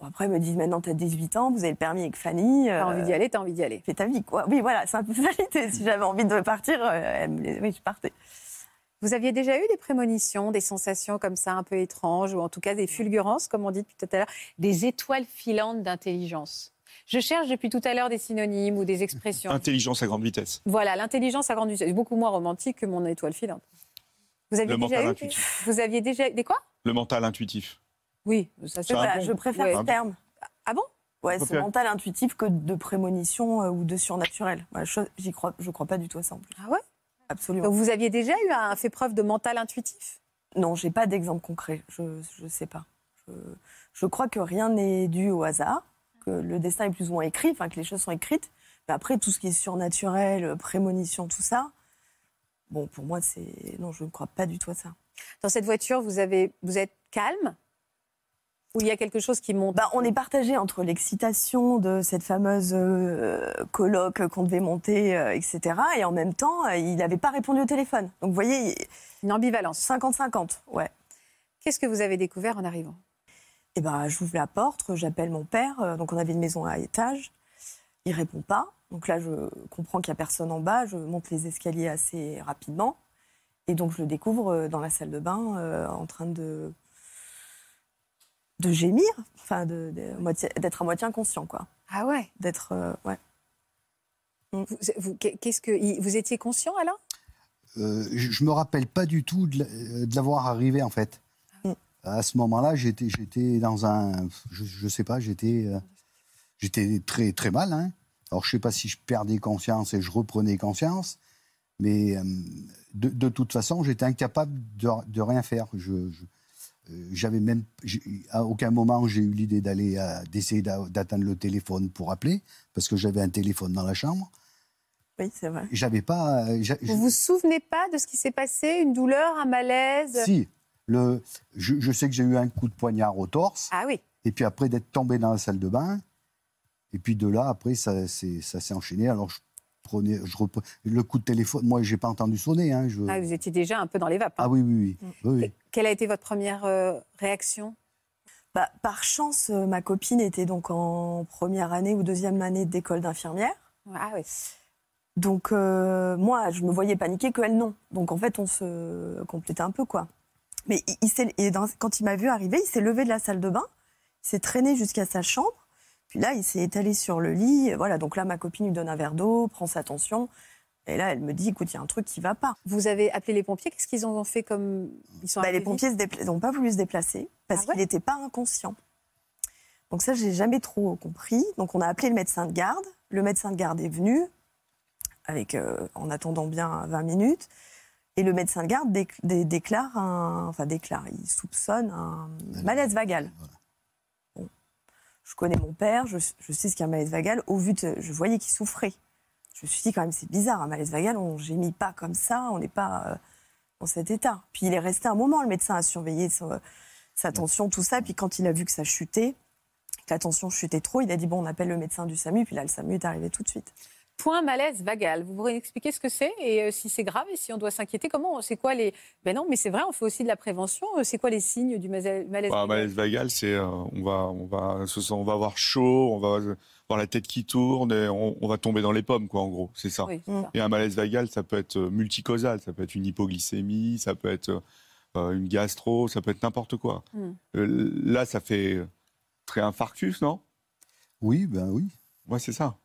Bon, après, elle me dit, maintenant, t'as 18 ans, vous avez le permis avec Fanny. T'as euh, envie d'y aller, t'as envie d'y aller. fais ta vie, quoi. Oui, voilà, c'est un peu ça l'idée. Si j'avais envie de partir, euh, oui, je partais. Vous aviez déjà eu des prémonitions, des sensations comme ça un peu étranges, ou en tout cas des fulgurances, comme on dit depuis tout à l'heure, des étoiles filantes d'intelligence? Je cherche depuis tout à l'heure des synonymes ou des expressions. Intelligence à grande vitesse. Voilà, l'intelligence à grande vitesse, c'est beaucoup moins romantique que mon étoile filante. Vous aviez Le déjà mental eu intuitif. Vous aviez déjà des quoi? Le mental intuitif. Oui, ça c'est bon je préfère Ouais. ce terme. Ah bon? Ouais, c'est mental intuitif que de prémonition euh, ou de surnaturel. Voilà, je, j'y crois, je crois pas du tout à ça en plus. Ah ouais? Absolument. Donc vous aviez déjà eu un fait preuve de mental intuitif? Non, j'ai pas d'exemple concret. Je, je sais pas. Je, je crois que rien n'est dû au hasard, que le destin est plus ou moins écrit, enfin que les choses sont écrites. Mais après, tout ce qui est surnaturel, prémonition, tout ça, bon, pour moi, c'est non, je ne crois pas du tout à ça. Dans cette voiture, vous, avez, vous êtes calme? Ou il y a quelque chose qui monte? Bah, on est partagé entre l'excitation de cette fameuse euh, colloque qu'on devait monter, euh, etc. Et en même temps, il n'avait pas répondu au téléphone. Donc, vous voyez, Une ambivalence. 50-50, ouais. Qu'est-ce que vous avez découvert en arrivant? Eh ben, j'ouvre la porte, j'appelle mon père. euh, Donc, on avait une maison à étage. Il répond pas. Donc là, je comprends qu'il n'y a personne en bas. Je monte les escaliers assez rapidement. Et donc, je le découvre euh, dans la salle de bain euh, en train de, de gémir, enfin, de- de- moitié- d'être à moitié inconscient, quoi. Ah ouais D'être. euh, ouais. vous, vous- qu'est-ce que, vous étiez conscient alors Euh, je je me rappelle pas du tout de l'avoir arrivé en fait. À ce moment-là, j'étais, j'étais dans un, je, je sais pas, j'étais, euh, j'étais très très mal. hein. Alors je sais pas si je perdais conscience et je reprenais conscience, mais euh, de, de toute façon, j'étais incapable de, de rien faire. Je, je- euh, j'avais même, à aucun moment j'ai eu l'idée d'aller, à- d'essayer d'a- d'atteindre le téléphone pour appeler, parce que j'avais un téléphone dans la chambre. Oui, c'est vrai. J'avais pas, j'a- Vous vous souvenez pas de ce qui s'est passé? Une douleur, un malaise? Si, le, je, je sais que j'ai eu un coup de poignard au torse, Ah oui. et puis après d'être tombé dans la salle de bain, et puis de là, après, ça, s'est enchaîné. Alors, je prenais, je repre- le coup de téléphone, moi, j'ai pas entendu sonner. Hein, je... Ah, vous étiez déjà un peu dans les vapes. hein. Ah oui, oui, oui. oui, oui. Quelle a été votre première euh, réaction? Bah, par chance, euh, ma copine était donc en première année ou deuxième année d'école d'infirmière. Ah oui. Donc, euh, moi, je me voyais paniquer que elle, non. Donc, en fait, on se complétait un peu, quoi. Mais il, il s'est- et dans- quand il m'a vu arriver, il s'est levé de la salle de bain, il s'est traîné jusqu'à sa chambre. Puis là, il s'est étalé sur le lit. Voilà, donc là, ma copine lui donne un verre d'eau, prend sa tension. Et là, elle me dit, écoute, il y a un truc qui va pas. Vous avez appelé les pompiers. Qu'est-ce qu'ils ont fait comme ils sont Bah, les pompiers n'ont pas voulu se déplacer parce Ah ouais qu'il n'était pas inconscient. Donc ça, j'ai jamais trop compris. Donc on a appelé le médecin de garde. Le médecin de garde est venu, avec, euh, en attendant bien 20 minutes. Et le médecin de garde déc- dé- déclare, un, enfin déclare, il soupçonne un malaise vagal. Bon. Je connais mon père, je, je sais ce qu'est un malaise vagal. Au vu de, je voyais qu'il souffrait. Je me suis dit quand même c'est bizarre, un malaise vagal, on gémit pas comme ça, on n'est pas euh, dans cet état. Puis il est resté un moment, le médecin a surveillé son- sa tension, tout ça. Puis quand il a vu que ça chutait, que la tension chutait trop, il a dit bon, on appelle le médecin du SAMU. Puis là, le SAMU est arrivé tout de suite. Point malaise vagal. Vous pourriez expliquer ce que c'est et euh, si c'est grave et si on doit s'inquiéter Comment C'est quoi les Ben non, mais c'est vrai, on fait aussi de la prévention. Euh, C'est quoi les signes du malaise Bah, vagal? malaise vagal, c'est euh, on va on va se sent- on va avoir chaud, on va avoir la tête qui tourne et on, on va tomber dans les pommes quoi en gros, c'est ça. Oui, Mm. ça. Et un malaise vagal, ça peut être multicausal, ça peut être une hypoglycémie, ça peut être euh, une gastro, ça peut être n'importe quoi. Mm. Là, ça fait très infarctus, non? Oui, ben oui. Ouais, c'est ça.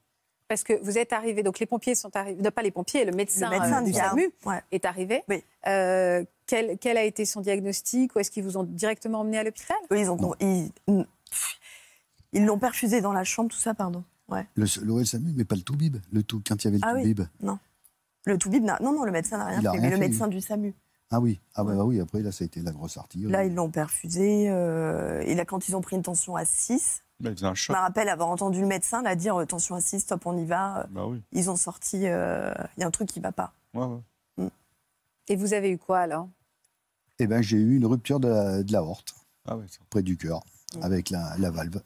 Parce que vous êtes arrivé, donc les pompiers sont arrivés, non pas les pompiers, le médecin, le médecin euh, de du. SAMU Ouais. est arrivé. Oui. Euh, quel, quel a été son diagnostic ou est-ce qu'ils vous ont directement emmené à l'hôpital? Ils ont, ils, ils l'ont perfusé dans la chambre, tout ça, pardon. Ouais. Le, le SAMU, mais pas le Toubib. Le tout, quand il y avait le Ah oui. Toubib. Le Toubib, non, non, le médecin n'a rien fait, mais le médecin du SAMU. Ah oui, ah bah, Ouais. bah oui, après, là, ça a été la grosse artillerie. Là, ils l'ont perfusé. euh, et là, quand ils ont pris une tension à 6, Là, il faisait un je choc. me rappelle avoir entendu le médecin là dire euh, tension à 6, stop, on y va. Euh, Bah oui. Ils ont sorti, euh, il y a un truc qui va pas. Ouais, ouais. Et vous avez eu quoi alors? Eh ben, j'ai eu une rupture de la, de l'aorte, Ah ouais, ça. près du cœur, Mm. avec la, la valve.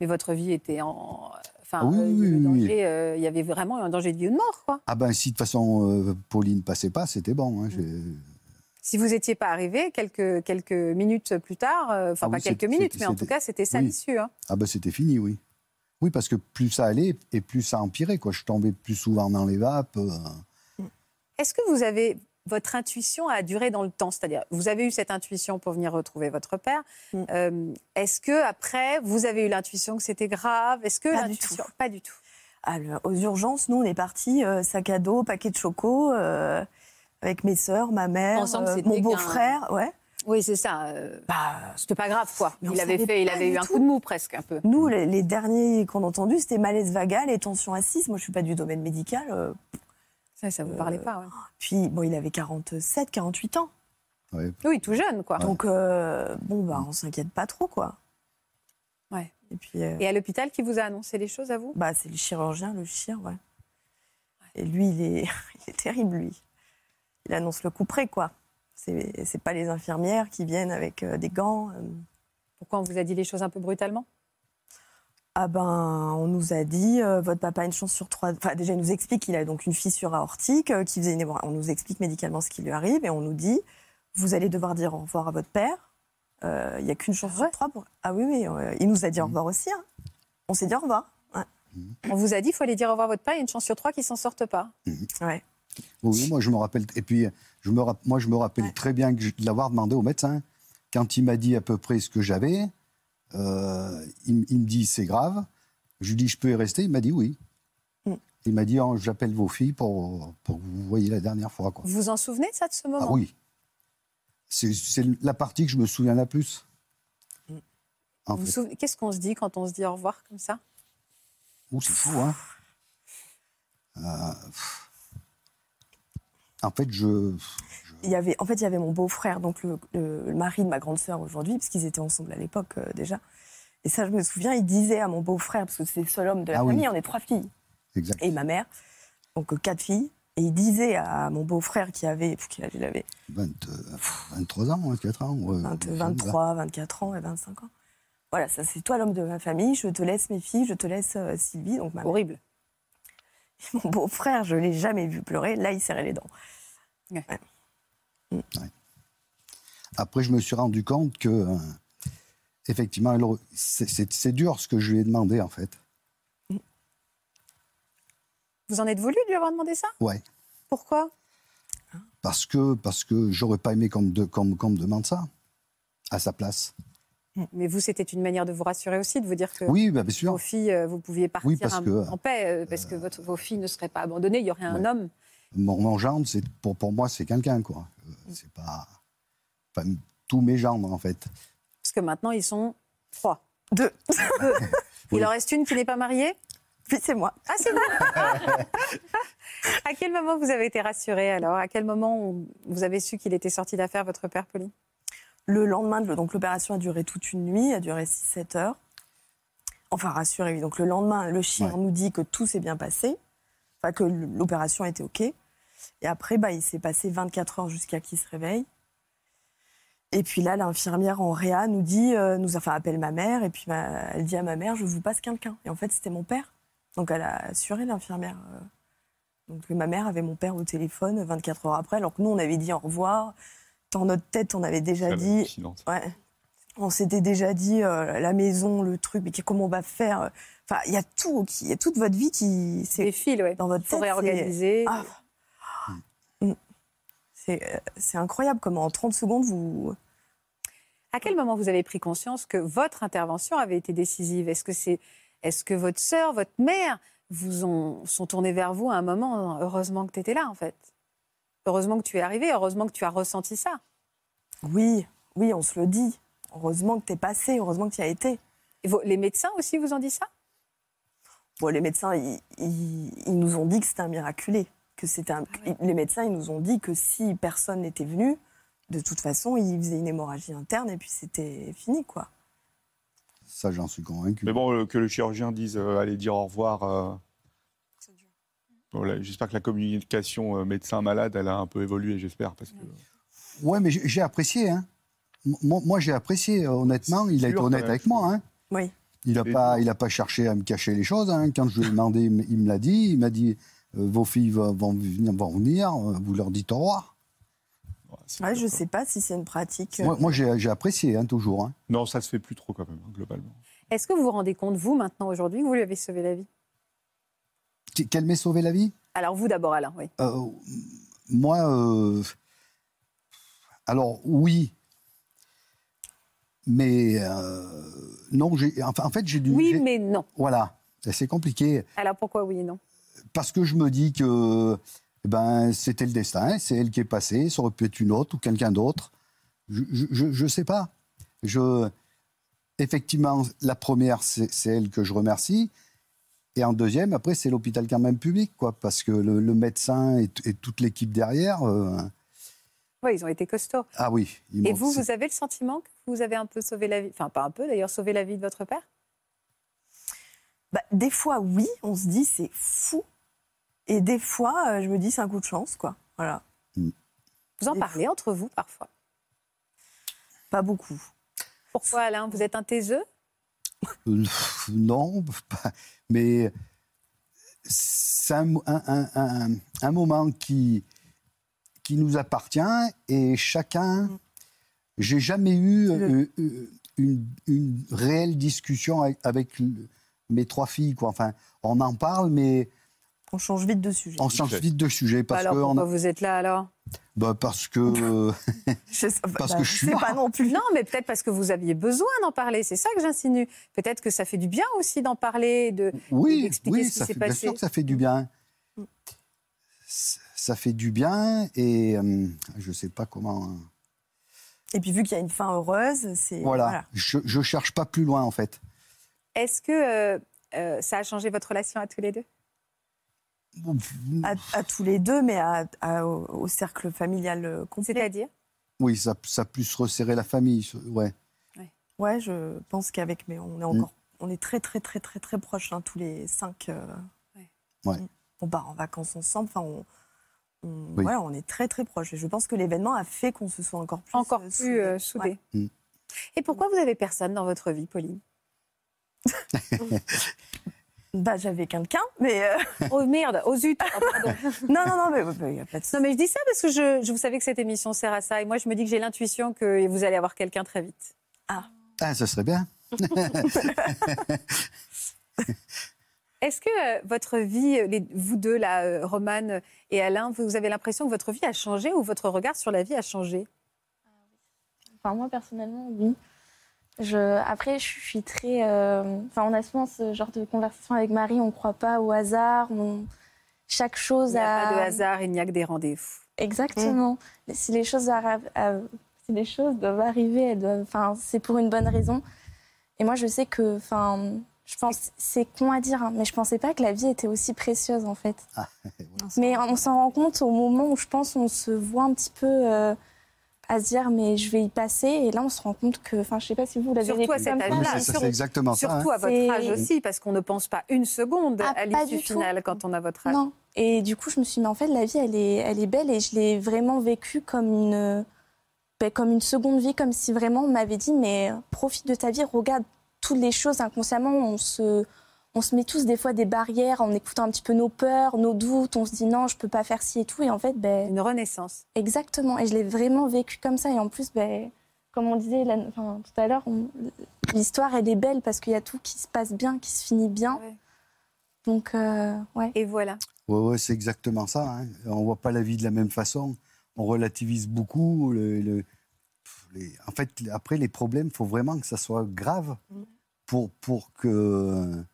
Mais votre vie était en. Enfin, Ah oui, euh, oui, le oui, oui. danger, euh, il y avait vraiment un danger de vie ou de mort, quoi. Ah ben, si de toute façon, euh, Pauline passait pas, c'était bon. hein, j'ai- Si vous n'étiez pas arrivé quelques, quelques minutes plus tard, euh, enfin Ah pas oui, quelques minutes, mais en tout cas, c'était ça oui. l'issue. hein. Ah ben, c'était fini, oui. Oui, parce que plus ça allait, et plus ça empirait, quoi. Je tombais plus souvent dans les vapes. euh. Est-ce que vous avez. Votre intuition a duré dans le temps, c'est-à-dire vous avez eu cette intuition pour venir retrouver votre père. Mm. Euh, Est-ce que après vous avez eu l'intuition que c'était grave? Est-ce que Pas du tout. Pas du tout. Alors, aux urgences, nous, on est partis, euh, sac à dos, paquet de choco, euh, avec mes sœurs, ma mère, Ensemble, euh, mon beau-frère. Ouais. Oui, c'est ça. euh, Bah, C'était pas grave, quoi. Il avait fait, il avait eu un coup de mou presque un peu. nous, les, les derniers qu'on a entendus, c'était malaise vagal et tension 6. Moi, je suis pas du domaine médical. euh, Ça, ça vous parlait pas. ouais. puis, bon, il avait 47, 48 ans. Ouais. Oui, tout jeune, quoi. Donc, euh, bon, bah, on s'inquiète pas trop, quoi. Ouais. Et puis, euh, Et à l'hôpital, qui vous a annoncé les choses à vous? Bah, c'est le chirurgien, le chir, ouais. Et lui, il est, il est terrible, lui. Il annonce le coup près, quoi. C'est pas les infirmières qui viennent avec euh, des gants. euh. Pourquoi on vous a dit les choses un peu brutalement? Ah ben, on nous a dit, euh, votre papa a une chance sur trois. Enfin, déjà, il nous explique qu'il a donc une fissure aortique, euh, qui faisait une... On nous explique médicalement ce qui lui arrive, et on nous dit, vous allez devoir dire au revoir à votre père, Euh, il n'y a qu'une chance sur trois. Pour... Ah oui, oui, il nous a dit au revoir aussi. Hein. On s'est dit au revoir. On vous a dit qu'il faut aller dire au revoir à votre père, il y a une chance sur trois qui ne s'en sortent pas. Ouais. Oui, moi je me rappelle. Et puis, je me, moi je me rappelle très bien de l'avoir demandé au médecin. Quand il m'a dit à peu près ce que j'avais, euh, il, me dit c'est grave. Je lui dis je peux y rester? Il m'a dit oui. Mm. Il m'a dit oh, j'appelle vos filles pour, pour que vous voyez la dernière fois. Quoi. Vous vous en souvenez ça de ce moment? Ah oui. C'est la partie que je me souviens la plus. Mm. Qu'est-ce qu'on se dit quand on se dit au revoir comme ça? C'est fou, hein euh, En fait, je, Il y avait, en fait, il y avait mon beau-frère, donc le, mari de ma grande sœur aujourd'hui, parce qu'ils étaient ensemble à l'époque euh, déjà. Et ça, je me souviens, il disait à mon beau-frère, parce que c'est le seul homme de la ah famille, on est trois filles. Exact. Et ma mère, donc euh, quatre filles. Et il disait à mon beau-frère qui avait, quel âge il avait 23 ans, 24 ans. 23, 24 ans et 25 ans. Voilà, ça c'est toi l'homme de ma famille, je te laisse mes filles, je te laisse euh, Sylvie. Donc ma Horrible. Mon beau-frère, je l'ai jamais vu pleurer, là il serrait les dents. Mm. Après, je me suis rendu compte que, euh, effectivement, c'est dur ce que je lui ai demandé en fait. Mm. Vous en êtes voulu de lui avoir demandé ça? Ouais. Pourquoi? Parce que parce que j'aurais pas aimé qu'on me demande ça à sa place. Mais vous, c'était une manière de vous rassurer aussi, de vous dire que oui, bah, bien sûr. vos filles, euh, vous pouviez partir en paix, euh, parce que votre, vos filles ne seraient pas abandonnées, il y aurait un homme. Mon, gendre, pour, pour moi, c'est quelqu'un, quoi. Euh, c'est pas, tous mes gendres, en fait. Parce que maintenant, ils sont trois. Deux. Il en reste une qui n'est pas mariée? Oui, c'est moi. Ah, c'est moi À quel moment vous avez été rassurée, alors? À quel moment vous avez su qu'il était sorti d'affaire, votre père, Pauline? Le lendemain, donc l'opération a duré toute une nuit, a duré 6-7 heures. Enfin, rassurez-vous. Donc le lendemain, le chien nous dit que tout s'est bien passé, enfin que l'opération était OK. Et après, bah, il s'est passé 24 heures jusqu'à qu'il se réveille. Et puis là, l'infirmière en réa nous dit, euh, nous enfin appelle ma mère, et puis elle dit à ma mère, je vous passe quelqu'un. Et en fait, c'était mon père. Donc elle a assuré l'infirmière. Euh. Donc ma mère avait mon père au téléphone 24 heures après, alors que nous, on avait dit au revoir dans notre tête, on avait déjà dit. Ouais, on s'était déjà dit euh, la maison, le truc, mais comment on va faire Enfin, il y a tout, il y a toute votre vie qui c'est fil, ouais. dans votre tête. réorganiser. Ah. Mm. Euh, c'est incroyable comment en 30 secondes vous. À quel moment vous avez pris conscience que votre intervention avait été décisive? Est-ce que c'est, est-ce que votre sœur, votre mère, vous ont sont tournés vers vous à un moment Heureusement que tu étais là, en fait? Heureusement que tu es arrivé, heureusement que tu as ressenti ça. Oui, oui, on se le dit. Heureusement que tu es passé, heureusement que tu y as été. Et les médecins aussi vous ont dit ça? Bon, Les médecins, ils, nous ont dit que c'était un miraculé. Que c'était un... Ah les médecins, ils nous ont dit que si personne n'était venu, de toute façon, ils faisaient une hémorragie interne et puis c'était fini, quoi. Ça, j'en suis convaincu. Mais bon, euh, que le chirurgien dise euh, allez dire au revoir. Euh, j'espère que la communication euh, médecin-malade, elle a un peu évolué, j'espère. Parce que... Ouais, mais j'ai apprécié. Hein. Moi, j'ai apprécié, honnêtement. Il a été honnête avec moi. Hein. Oui. Il n'a pas, il pas cherché à me cacher les choses. Hein. Quand je lui ai demandé, il me l'a dit. Il m'a dit euh, Vos filles vont venir, vont venir, euh, vous leur dites au revoir. Ouais, je ne sais pas si c'est une pratique. Moi, j'ai apprécié, hein, toujours. Non, ça se fait plus trop, quand même, globalement. Est-ce que vous vous rendez compte, vous, maintenant, aujourd'hui, que vous lui avez sauvé la vie? Qu'elle m'ait sauvé la vie? Alors vous d'abord, Alain, oui. Euh, moi, euh, alors oui, mais euh, non, enfin, en fait j'ai dû... Oui, mais non. Voilà, c'est compliqué. Alors pourquoi oui et non? Parce que je me dis que eh ben, c'était le destin, c'est elle qui est passée, ça aurait pu être une autre ou quelqu'un d'autre. Je ne sais pas. Je, effectivement, la première, c'est elle que je remercie. Et en deuxième, après, c'est l'hôpital quand même public, quoi, parce que le, médecin et, toute l'équipe derrière. Euh, oui, ils ont été costauds. Ah oui. Et vous, vous avez le sentiment que vous avez un peu sauvé la vie, enfin pas un peu d'ailleurs, sauvé la vie de votre père? Bah, Des fois, oui, on se dit c'est fou. Et des fois, euh, je me dis c'est un coup de chance, quoi. Voilà. Mm. Vous en parlez entre vous parfois? Pas beaucoup. Pourquoi, Alain? Vous êtes un taiseux? Non, mais c'est un, moment qui, qui nous appartient et chacun J'ai jamais eu euh, euh, une, une, réelle discussion avec, mes trois filles. Quoi. Enfin, on en parle, mais on change vite de sujet. On change vite de sujet parce alors, que pourquoi vous êtes là alors bah parce que je sais, parce bah, que je suis pas non plus. Non, mais peut-être parce que vous aviez besoin d'en parler. C'est ça que j'insinue. Peut-être que ça fait du bien aussi d'en parler, de oui, oui, ce qui s'est passé. Bien sûr que ça fait du bien. Ça fait du bien et euh, je sais pas comment. Hein. Et puis vu qu'il y a une fin heureuse, c'est voilà. Je, je cherche pas plus loin en fait. Est-ce que euh, euh, ça a changé votre relation à tous les deux? À, tous les deux, mais au, cercle familial euh, complet. C'est-à-dire? Oui, ça, ça a plus resserré la famille, ouais. Ouais, je pense qu'avec, mais on est encore, mm. on est très très très très très proches, hein, tous les cinq. Euh, ouais. On part en vacances ensemble, enfin on, on, on est très très proches. Et je pense que l'événement a fait qu'on se soit encore plus encore euh, plus soudés. Mm. Et pourquoi vous avez personne dans votre vie, Pauline? Bah, j'avais quelqu'un, mais. Euh, oh merde, oh zut ah, Non, non, non, mais il n'y a pas de Non, mais je dis ça parce que je, je, vous savez que cette émission sert à ça. Et moi, je me dis que j'ai l'intuition que vous allez avoir quelqu'un très vite. Ah. Ah, ça serait bien. Est-ce que euh, votre vie, les, vous deux, là, euh, Romane et Alain, vous avez l'impression que votre vie a changé ou votre regard sur la vie a changé? Enfin, moi, personnellement, oui. Je, après, je suis très. Euh, enfin, on a souvent ce genre de conversation avec Marie. On ne croit pas au hasard. On, chaque chose il n'y a, pas de hasard. Il n'y a que des rendez-vous. Exactement. Si les choses si les choses doivent arriver, elles doivent. Enfin, c'est pour une bonne raison. Et moi, je sais que. Enfin, je pense, c'est con à dire, hein, mais je pensais pas que la vie était aussi précieuse en fait. Ah, mais on s'en rend compte au moment où je pense on se voit un petit peu. Euh, à se dire mais je vais y passer. Et là on se rend compte que enfin je sais pas si vous l'avez surtout à cet âge-là. C'est exactement surtout ça, à votre âge aussi parce qu'on ne pense pas une seconde ah, à l'issue finale quand on a votre âge. Non. Et du coup je me suis dit mais en fait la vie elle est elle est belle et je l'ai vraiment vécue comme une ben, comme une seconde vie comme si vraiment on m'avait dit mais profite de ta vie regarde toutes les choses inconsciemment. On se on se met tous des fois des barrières en écoutant un petit peu nos peurs, nos doutes. On se dit non, je peux pas faire ci et tout. Et en fait, ben, une renaissance. Exactement. Et je l'ai vraiment vécu comme ça. Et en plus, ben, comme on disait enfin, tout à l'heure, l'histoire elle est belle parce qu'il y a tout qui se passe bien, qui se finit bien. Donc euh, ouais. Et voilà. Ouais, ouais, c'est exactement ça. Hein. On voit pas la vie de la même façon. On relativise beaucoup. Le, en fait, après les problèmes, il faut vraiment que ça soit grave mm. pour pour que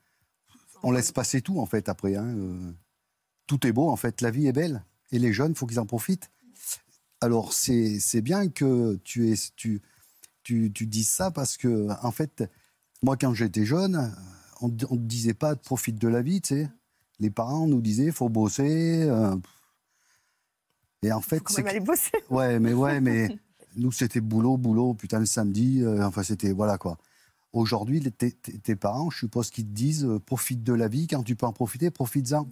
on laisse passer tout, en fait, après. Hein, euh. tout est beau, en fait. La vie est belle. Et les jeunes, il faut qu'ils en profitent. Alors, c'est bien que tu, es, tu, tu, tu, dises ça parce que, en fait, moi, quand j'étais jeune, on ne disait pas profite de la vie, tu sais. Les parents nous disaient faut bosser. Euh. et en fait, c'est. aller bosser. Ouais, mais ouais, mais nous, c'était boulot, boulot, putain, le samedi. Euh, enfin, c'était. Voilà, quoi. Aujourd'hui, tes, parents, je suppose qu'ils te disent euh, profite de la vie, quand tu peux en profiter, profites-en.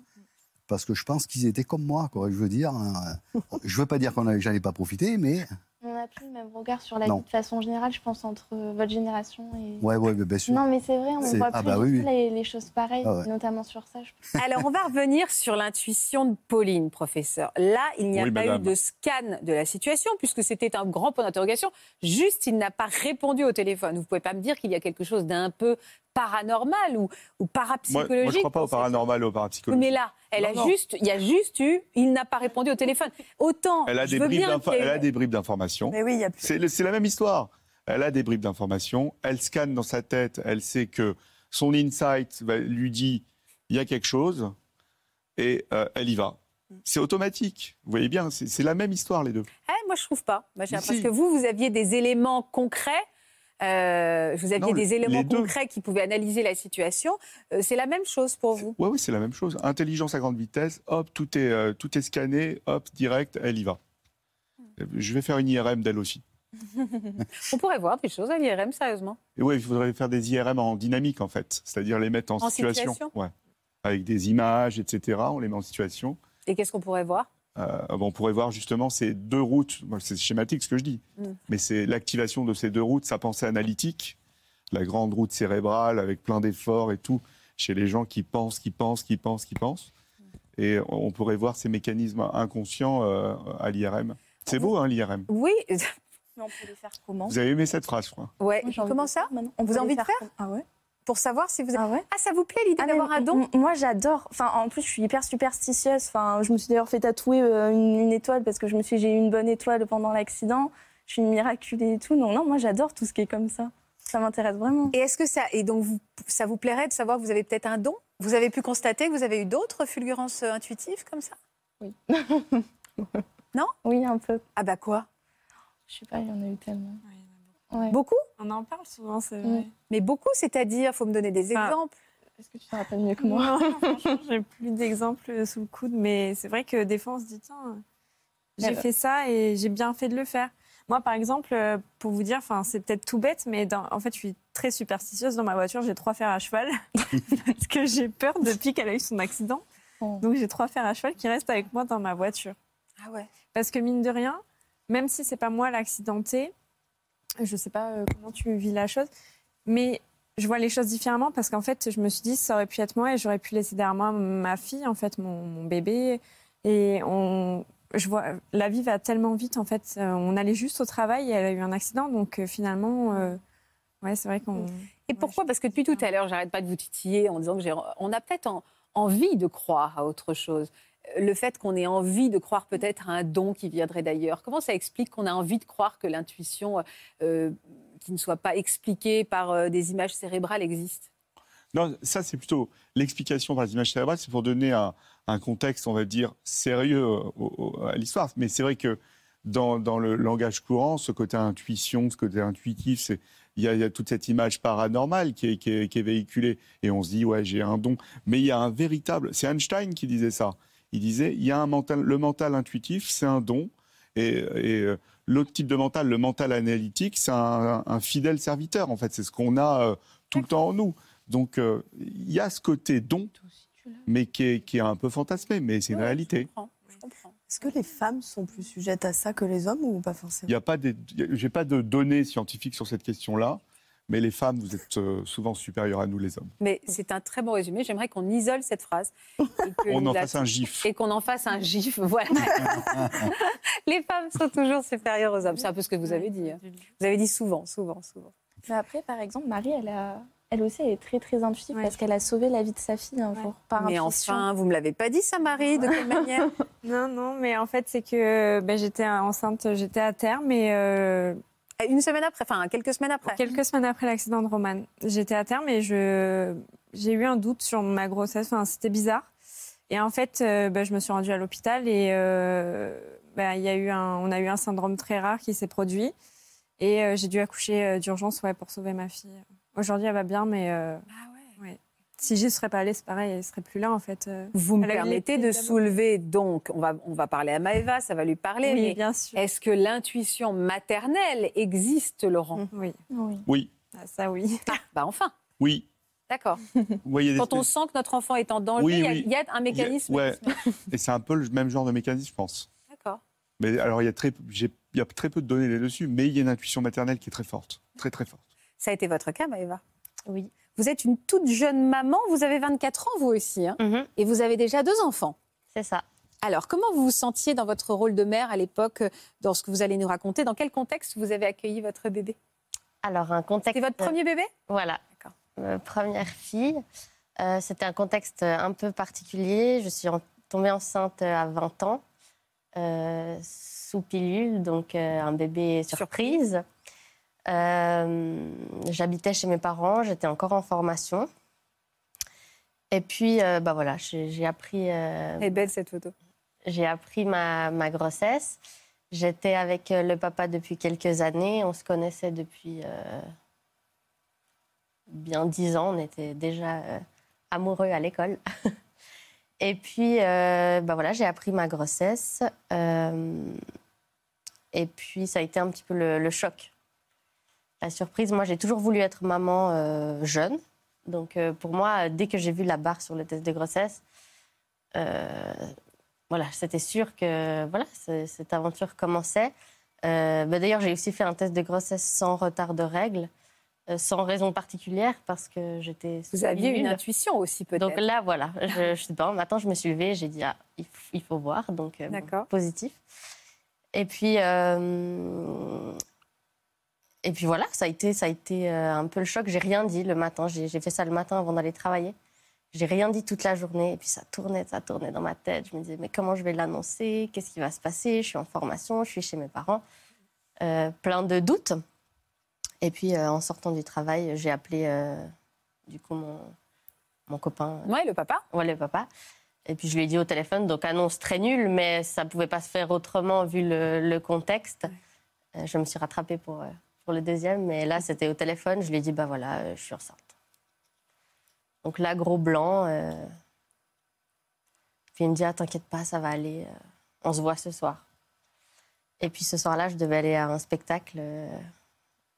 Parce que je pense qu'ils étaient comme moi, quoi. Je veux dire, hein, je veux pas dire qu'on j'en ai pas profité, mais n'a plus le même regard sur la vie de façon générale, je pense, entre votre génération et. Ouais, ouais, bien sûr. Non, mais c'est vrai, on voit ah plus bah Les, choses pareilles, ah notamment sur ça. Alors, on va revenir sur l'intuition de Pauline, professeur. Là, il n'y a pas eu de scan de la situation, puisque c'était un grand point d'interrogation. Juste, il n'a pas répondu au téléphone. Vous ne pouvez pas me dire qu'il y a quelque chose d'un peu paranormal ou, ou parapsychologique. Moi, moi, je ne crois pas au paranormal ou au parapsychologique. Mais là, elle a juste, il y a juste eu, il n'a pas répondu au téléphone. Autant, elle a, des, bribes elle a des bribes d'informations. Oui, c'est la même histoire. Elle a des bribes d'informations. Elle scanne dans sa tête. Elle sait que son insight lui dit il y a quelque chose et euh, elle y va. C'est automatique. Vous voyez bien, c'est la même histoire les deux. Eh, moi, je trouve pas. Parce que vous, vous aviez des éléments concrets euh, vous aviez des éléments concrets qui pouvaient analyser la situation. Euh, c'est la même chose pour vous Oui, oui, c'est la même chose. Intelligence à grande vitesse, hop, tout est, euh, tout est scanné, hop, direct, elle y va. Je vais faire une IRM d'elle aussi. On pourrait voir des choses à l'IRM, sérieusement. Et oui, il faudrait faire des IRM en dynamique, en fait. C'est-à-dire les mettre en, situation. Ouais. Avec des images, etc. On les met en situation. Et qu'est-ce qu'on pourrait voir? On pourrait voir justement ces deux routes, c'est schématique ce que je dis, mm. mais c'est l'activation de ces deux routes, sa pensée analytique, la grande route cérébrale avec plein d'efforts et tout, chez les gens qui pensent, qui pensent, qui pensent, qui pensent. Et on pourrait voir ces mécanismes inconscients euh, à l'IRM. C'est beau, hein, l'IRM Oui, Mais on peut les faire comment? Vous avez aimé cette phrase, je crois. Ouais. Comment ça? faire maintenant. On vous a envie de faire? comme- Ah ouais Pour savoir si vous. Ah ouais? Ah, ça vous plaît l'idée Ah, d'avoir un don? Moi, j'adore. Enfin, en plus, je suis hyper superstitieuse. Enfin, je me suis d'ailleurs fait tatouer euh, une, une étoile parce que je me suis, j'ai eu une bonne étoile pendant l'accident. Je suis miraculée et tout. Non, non, moi, j'adore tout ce qui est comme ça. Ça m'intéresse vraiment. Et est-ce que ça et donc vous, ça vous plairait de savoir que vous avez peut-être un don? Vous avez pu constater que vous avez eu d'autres fulgurances euh, intuitives comme ça? Oui, un peu. Ah bah quoi? Je sais pas, il y en a eu tellement. Ouais, Ouais. Beaucoup On en parle souvent, c'est Mm. vrai. Mais beaucoup, c'est-à-dire, faut me donner des Enfin, exemples. Est-ce que tu te rappelles mieux que moi Non, franchement, j'ai plus d'exemples sous le coude, mais c'est vrai que des fois, on se dit, tiens, j'ai fait ça et j'ai bien fait de le faire. Moi, par exemple, euh, pour vous dire, enfin, c'est peut-être tout bête, mais dans- en fait, je suis très superstitieuse. Dans ma voiture, j'ai trois fers à cheval parce que j'ai peur depuis qu'elle a eu son accident. Oh. Donc, j'ai trois fers à cheval qui restent avec moi dans ma voiture. Ah ouais. Parce que mine de rien, même si c'est pas moi l'accidenté, je sais pas euh, comment tu vis la chose, mais je vois les choses différemment parce qu'en fait, je me suis dit, ça aurait pu être moi et j'aurais pu laisser derrière moi ma fille, en fait, mon, mon bébé. Et on, je vois, la vie va tellement vite, en fait. Euh, On allait juste au travail et elle a eu un accident, donc euh, finalement, euh, ouais, c'est vrai qu'on. Et pourquoi? Parce que depuis tout à l'heure, j'arrête pas de vous titiller en disant que j'ai, on a peut-être en- envie de croire à autre chose. Le fait qu'on ait envie de croire peut-être à un don qui viendrait d'ailleurs. Comment ça explique qu'on a envie de croire que l'intuition, euh, qui ne soit pas expliquée par euh, des images cérébrales, existe? Non, ça, c'est plutôt l'explication par les images cérébrales, c'est pour donner un, contexte, on va dire, sérieux à l'histoire. Mais c'est vrai que dans, le langage courant, ce côté intuition, ce côté intuitif, il y, a, toute cette image paranormale qui, est, qui est véhiculée et on se dit ouais j'ai un don. Mais il y a un véritable. C'est Einstein qui disait ça. Il disait il y a un mental, le mental intuitif, c'est un don et, et euh, l'autre type de mental, le mental analytique, c'est un, un fidèle serviteur. En fait, c'est ce qu'on a euh, tout le temps en nous. Donc euh, il y a ce côté don, mais qui est, qui est un peu fantasmé, mais c'est une Ouais, Je réalité. comprends. je comprends. Est-ce que les femmes sont plus sujettes à ça que les hommes ou pas Il forcément n'y a pas des, il y a- j'ai pas de données scientifiques sur cette question-là, mais les femmes, vous êtes euh, souvent supérieures à nous les hommes. Mais c'est un très bon résumé. J'aimerais qu'on isole cette phrase. et que On en la- fasse un gif. Et qu'on en fasse un gif. Voilà. Les femmes sont toujours supérieures aux hommes. C'est un peu ce que vous avez dit. hein. Vous avez dit souvent, souvent, souvent. Mais après, par exemple, Marie, elle, a... elle aussi, elle est très, très intuitive Ouais. parce qu'elle a sauvé la vie de sa fille un Ouais. jour par Mais intuition. enfin, vous me l'avez pas dit, ça, Marie De quelle manière Non, non, mais en fait, c'est que ben, j'étais enceinte, j'étais à terme et euh, Une semaine après, enfin quelques semaines après. quelques semaines après l'accident de Roman, j'étais à terme et je, j'ai eu un doute sur ma grossesse. Enfin, c'était bizarre. Et en fait, euh, ben, je me suis rendue à l'hôpital et euh, il y a eu un, on a eu un syndrome très rare qui s'est produit. Et euh, j'ai dû accoucher euh, d'urgence ouais, pour sauver ma fille. Aujourd'hui, elle va bien, mais euh, Ah ouais. Si j'y serais pas allée, c'est pareil, elle serait plus là en fait. euh. Vous me a permettez de soulever, donc, on va, on va parler à Maëva, ça va lui parler, Oui, mais bien sûr. est-ce que l'intuition maternelle existe, Laurent? Oui, Oui. Oui, Ah, ça oui. Bah enfin, oui. d'accord. Des Quand on sent que notre enfant est en danger, Oui, il y a- oui. il y, a un mécanisme. ouais. Et c'est un peu le même genre de mécanisme, je pense. D'accord. Mais alors, il y a très, j'ai- il y a très peu de données là-dessus, mais il y a une intuition maternelle qui est très forte, très très forte. Ça a été votre cas, Maëva? Oui. Vous êtes une toute jeune maman, vous avez 24 ans vous aussi, hein, Mhm, et vous avez déjà deux enfants. c'est ça. Alors, comment vous vous sentiez dans votre rôle de mère à l'époque, euh, dans ce que vous allez nous raconter? Dans quel contexte vous avez accueilli votre bébé? Alors, un contexte. C'est votre premier bébé? Voilà. D'accord. Euh, première fille. Euh, C'était un contexte un peu particulier. Je suis en- tombée enceinte à 20 ans, euh, sous pilule, donc euh, un bébé surprise. Euh, J'habitais chez mes parents, j'étais encore en formation. Et puis, euh, bah voilà, j'ai appris, euh, est belle cette photo. j'ai appris ma, ma grossesse. J'étais avec euh, le papa depuis quelques années. On se connaissait depuis bien dix ans. On était déjà amoureux à l'école. Et puis, euh, bah voilà, j'ai appris ma grossesse. Euh, et puis, ça a été un petit peu le, le choc. La surprise, moi, j'ai toujours voulu être maman euh, jeune. Donc, euh, pour moi, dès que j'ai vu la barre sur le test de grossesse, euh, voilà, c'était sûr que voilà, ce- cette aventure commençait. Bah, D'ailleurs, j'ai aussi fait un test de grossesse sans retard de règles, sans raison particulière, parce que j'étais. Vous aviez une intuition aussi peut-être. Donc là, voilà, je, je sais pas, matin, je me suis levée, j'ai dit, ah, il, faut voir, donc bon, D'accord. positif. Et puis, euh, Et puis voilà, ça a été, ça a été un peu le choc. J'ai rien dit le matin. J'ai fait ça le matin avant d'aller travailler. J'ai rien dit toute la journée. Et puis ça tournait, ça tournait dans ma tête. Je me disais, mais comment je vais l'annoncer? Qu'est-ce qui va se passer? Je suis en formation, je suis chez mes parents. Euh, plein de doutes. Et puis euh, en sortant du travail, j'ai appelé euh, du coup mon, mon copain. Ouais, le papa. Ouais, le papa. Et puis je lui ai dit au téléphone, donc annonce très nulle, mais ça ne pouvait pas se faire autrement vu le, le contexte. je me suis rattrapée pour, pour le deuxième, mais là c'était au téléphone. Je lui ai dit, bah voilà, je suis enceinte. Donc là, gros blanc. Euh, puis il me dit, ah, t'inquiète pas, ça va aller. Euh, on se voit ce soir. Et puis ce soir-là, je devais aller à un spectacle euh,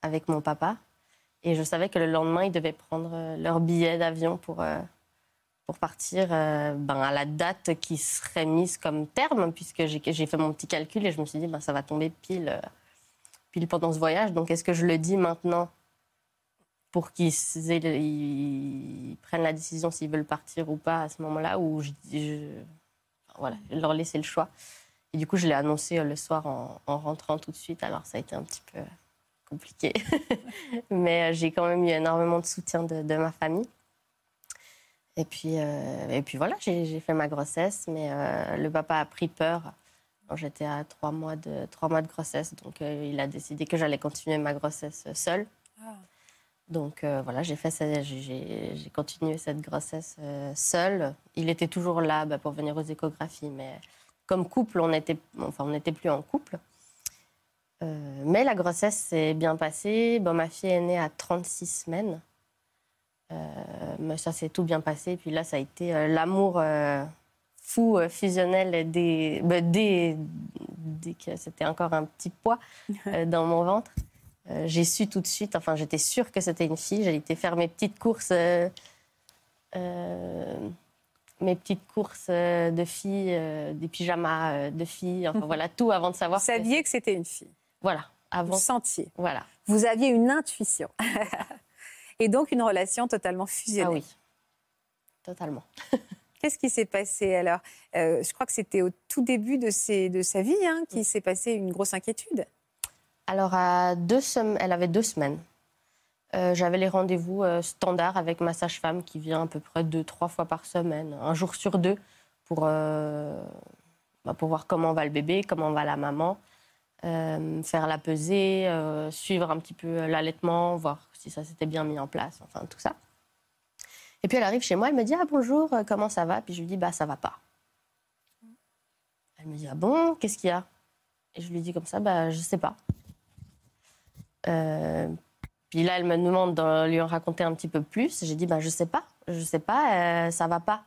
avec mon papa. Et je savais que le lendemain, ils devaient prendre leur billet d'avion pour, pour partir ben, à la date qui serait mise comme terme, puisque j'ai fait mon petit calcul et je me suis dit, ben, ça va tomber pile, pile pendant ce voyage. Donc est-ce que je le dis maintenant pour qu'ils prennent la décision s'ils veulent partir ou pas à ce moment-là, ou je, voilà, leur laisser le choix. Et du coup, je l'ai annoncé euh, le soir en, rentrant tout de suite. Alors, ça a été un petit peu compliqué. Mais euh, j'ai quand même eu énormément de soutien de, ma famille. Et puis, euh, et puis voilà, j'ai fait ma grossesse. Mais le papa a pris peur. J'étais à trois mois, de, trois mois de grossesse. Donc, il a décidé que j'allais continuer ma grossesse seule. Ah. Donc euh, voilà, j'ai fait, j'ai continué cette grossesse euh, seule. Il était toujours là bah, pour venir aux échographies, mais comme couple, on n'était enfin, on plus en couple. Euh, mais la grossesse s'est bien passée. Bon, ma fille est née à 36 semaines. mais ça s'est tout bien passé. Puis là, ça a été l'amour fou, fusionnel dès, bah, dès que c'était encore un petit poids dans mon ventre. Euh, j'ai su tout de suite, enfin j'étais sûre que c'était une fille. J'ai été faire mes petites courses, euh, euh, mes petites courses de filles, des pyjamas de filles, enfin voilà tout avant de savoir. Vous saviez que, c'était une fille. Voilà, avant. Vous sentiez. Voilà. Vous aviez une intuition. Et donc une relation totalement fusionnelle. Ah oui, totalement. Qu'est-ce qui s'est passé alors? Je crois que c'était au tout début de, de sa vie hein, qu'il s'est passé une grosse inquiétude. Alors, à deux elle avait deux semaines. Euh, j'avais les rendez-vous euh, standards avec ma sage-femme qui vient à peu près deux, trois fois par semaine, un jour sur deux, pour, euh, bah, pour voir comment va le bébé, comment va la maman, faire la pesée, suivre un petit peu l'allaitement, voir si ça s'était bien mis en place, enfin tout ça. Et puis elle arrive chez moi, elle me dit Ah bonjour, comment ça va? Puis je lui dis Bah ça va pas. Elle me dit Ah bon, qu'est-ce qu'il y a? Et je lui dis comme ça Bah je sais pas. Euh, puis là, elle me demande de lui en raconter un petit peu plus. J'ai dit, bah, je sais pas, je sais pas, euh, ça va pas.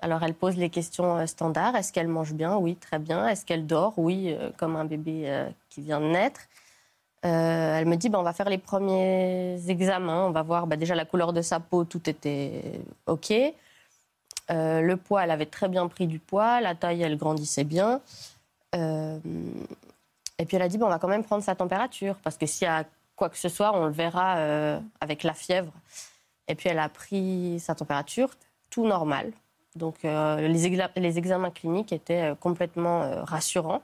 Alors elle pose les questions euh, standards. Est-ce qu'elle mange bien? Oui, très bien. Est-ce qu'elle dort? Oui, comme un bébé qui vient de naître. Elle me dit, bah, on va faire les premiers examens. On va voir bah, déjà la couleur de sa peau, tout était OK. le poids, elle avait très bien pris du poids. La taille, elle grandissait bien. Et puis elle a dit, bon, on va quand même prendre sa température, parce que s'il y a quoi que ce soit, on le verra euh, avec la fièvre. Et puis elle a pris sa température, tout normal. Donc euh, les, examens cliniques étaient euh, complètement rassurants.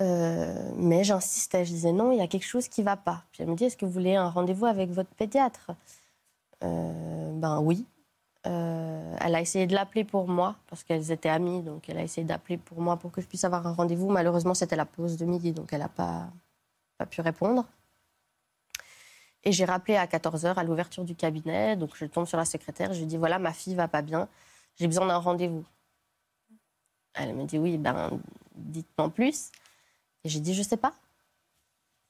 Mais j'insistais, je disais non, il y a quelque chose qui ne va pas. Puis elle me dit, est-ce que vous voulez un rendez-vous avec votre pédiatre? Ben oui. Euh, elle a essayé de l'appeler pour moi, parce qu'elles étaient amies, donc elle a essayé d'appeler pour moi pour que je puisse avoir un rendez-vous. Malheureusement, c'était la pause de midi, donc elle n'a pas, pas pu répondre. Et j'ai rappelé à 14h à l'ouverture du cabinet, donc je tombe sur la secrétaire, je lui dis voilà, ma fille va pas bien, j'ai besoin d'un rendez-vous. Elle me dit oui, ben dites-moi plus. Et j'ai dit je sais pas,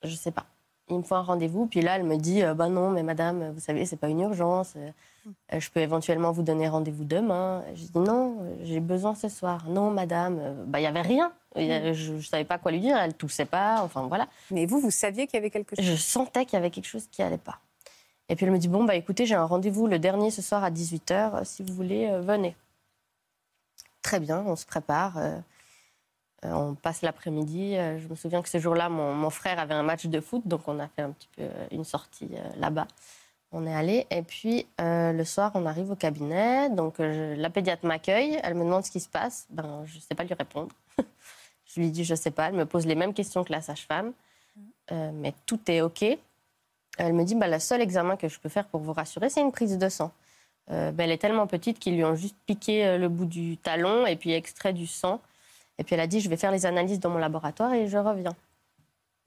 je sais pas il me faut un rendez-vous. Puis là, elle me dit, bah non, mais madame, vous savez, c'est pas une urgence. Euh, je peux éventuellement vous donner rendez-vous demain. Je dis non, j'ai besoin ce soir. Non, madame, bah il y avait rien. Je ne savais pas quoi lui dire. Elle toussait pas. Enfin voilà. Mais vous, vous saviez qu'il y avait quelque chose? Je sentais qu'il y avait quelque chose qui allait pas. Et puis elle me dit bon bah écoutez, j'ai un rendez-vous le dernier ce soir à 18h. Si vous voulez, venez. Très bien, on se prépare. Euh, on passe l'après-midi. Euh, je me souviens que ce jour-là, mon, frère avait un match de foot, donc on a fait un petit peu euh, une sortie là-bas. On est allé et puis le soir, on arrive au cabinet. Donc la pédiatre m'accueille, elle me demande ce qui se passe. Ben, je ne sais pas lui répondre. je lui dis je ne sais pas. Elle me pose les mêmes questions que la sage-femme. mais tout est OK. Elle me dit, bah, le seul examen que je peux faire pour vous rassurer, c'est une prise de sang. Bah, elle est tellement petite qu'ils lui ont juste piqué le bout du talon et puis extrait du sang. Et puis elle a dit, je vais faire les analyses dans mon laboratoire et je reviens.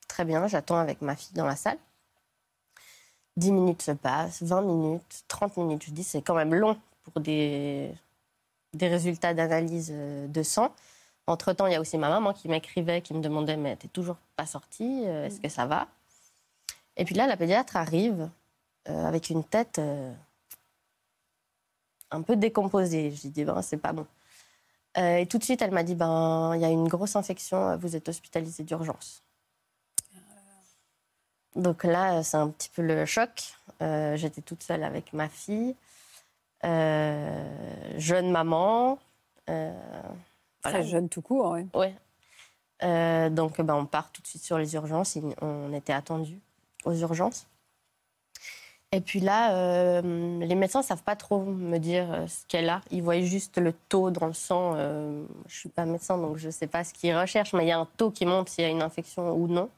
Très bien, j'attends avec ma fille dans la salle. 10 minutes se passent, 20 minutes, 30 minutes. Je dis, c'est quand même long pour des, des résultats d'analyse euh, de sang. Entre-temps, il y a aussi ma maman qui m'écrivait, qui me demandait, mais t'es toujours pas sortie, euh, est-ce que ça va? Et puis là, la pédiatre arrive euh, avec une tête un peu décomposée. Je dis, ben, c'est pas bon. Et tout de suite, elle m'a dit, ben, il y a une grosse infection, vous êtes hospitalisée d'urgence. Donc là, c'est un petit peu le choc. J'étais toute seule avec ma fille. Euh, jeune maman. Euh, Très jeune tout court, oui. Ouais. Euh, donc, ben, on part tout de suite sur les urgences. On était attendu aux urgences. Et puis là, les médecins ne savent pas trop me dire ce qu'elle a. Ils voient juste le taux dans le sang. je ne suis pas médecin, donc je ne sais pas ce qu'ils recherchent, mais il y a un taux qui montre s'il y a une infection ou non.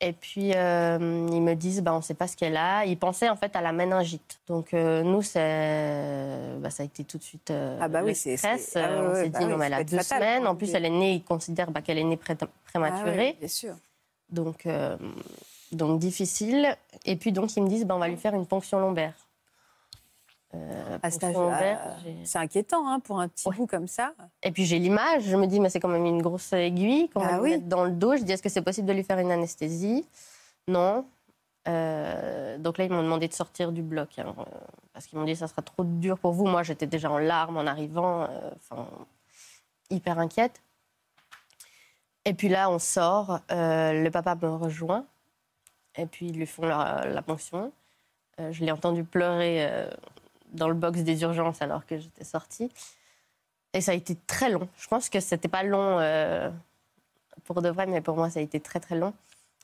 Et puis, euh, ils me disent, bah, on ne sait pas ce qu'elle a. Ils pensaient en fait à la méningite. Donc, euh, nous, bah, ça a été tout de suite euh, ah bah oui, stress. Ah on s'est dit, non, mais elle a deux semaines. En plus, elle est née, ils considèrent bah, qu'elle est née prématurée. Ah bien sûr. Donc, donc, difficile. Et puis, donc, ils me disent, bah, on va lui faire une ponction lombaire. Euh, c'est inquiétant hein, pour un petit bout comme ça. Et puis j'ai l'image, je me dis, mais c'est quand même une grosse aiguille qu'on va ah mettre dans le dos. Je dis, est-ce que c'est possible de lui faire une anesthésie? Non. Euh, donc là, ils m'ont demandé de sortir du bloc. Hein, euh, parce qu'ils m'ont dit, ça sera trop dur pour vous. Moi, j'étais déjà en larmes en arrivant, enfin, hyper inquiète. Et puis là, on sort. le papa me rejoint. Et puis, ils lui font la, la ponction. je l'ai entendu pleurer dans le box des urgences alors que j'étais sortie. Et ça a été très long. Je pense que c'était pas long euh, pour de vrai, mais pour moi, ça a été très très long.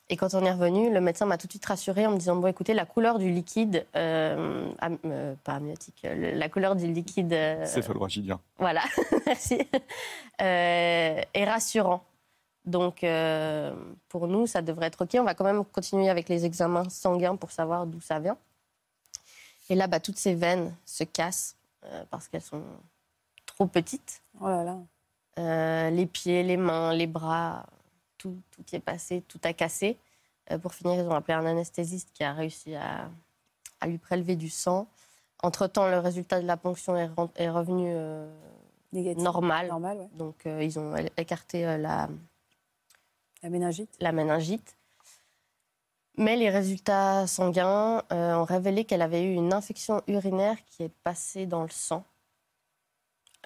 Et quand on est revenu, le médecin m'a tout de suite rassurée en me disant bon, écoutez, la couleur du liquide, euh, euh, pas amniotique, la couleur du liquide. Céphalorachidien. Voilà, merci. est rassurant. Donc, pour nous, ça devrait être OK. On va quand même continuer avec les examens sanguins pour savoir d'où ça vient. Et là, bah, toutes ces veines se cassent euh, parce qu'elles sont trop petites. Oh là là. Euh, les pieds, les mains, les bras, tout, tout y est passé, tout a cassé. Euh, pour finir, ils ont appelé un anesthésiste qui a réussi à, à lui prélever du sang. Entre-temps, le résultat de la ponction est, est revenu normal. normal Donc, ils ont écarté la, la méningite. La méningite. Mais les résultats sanguins euh, ont révélé qu'elle avait eu une infection urinaire qui est passée dans le sang.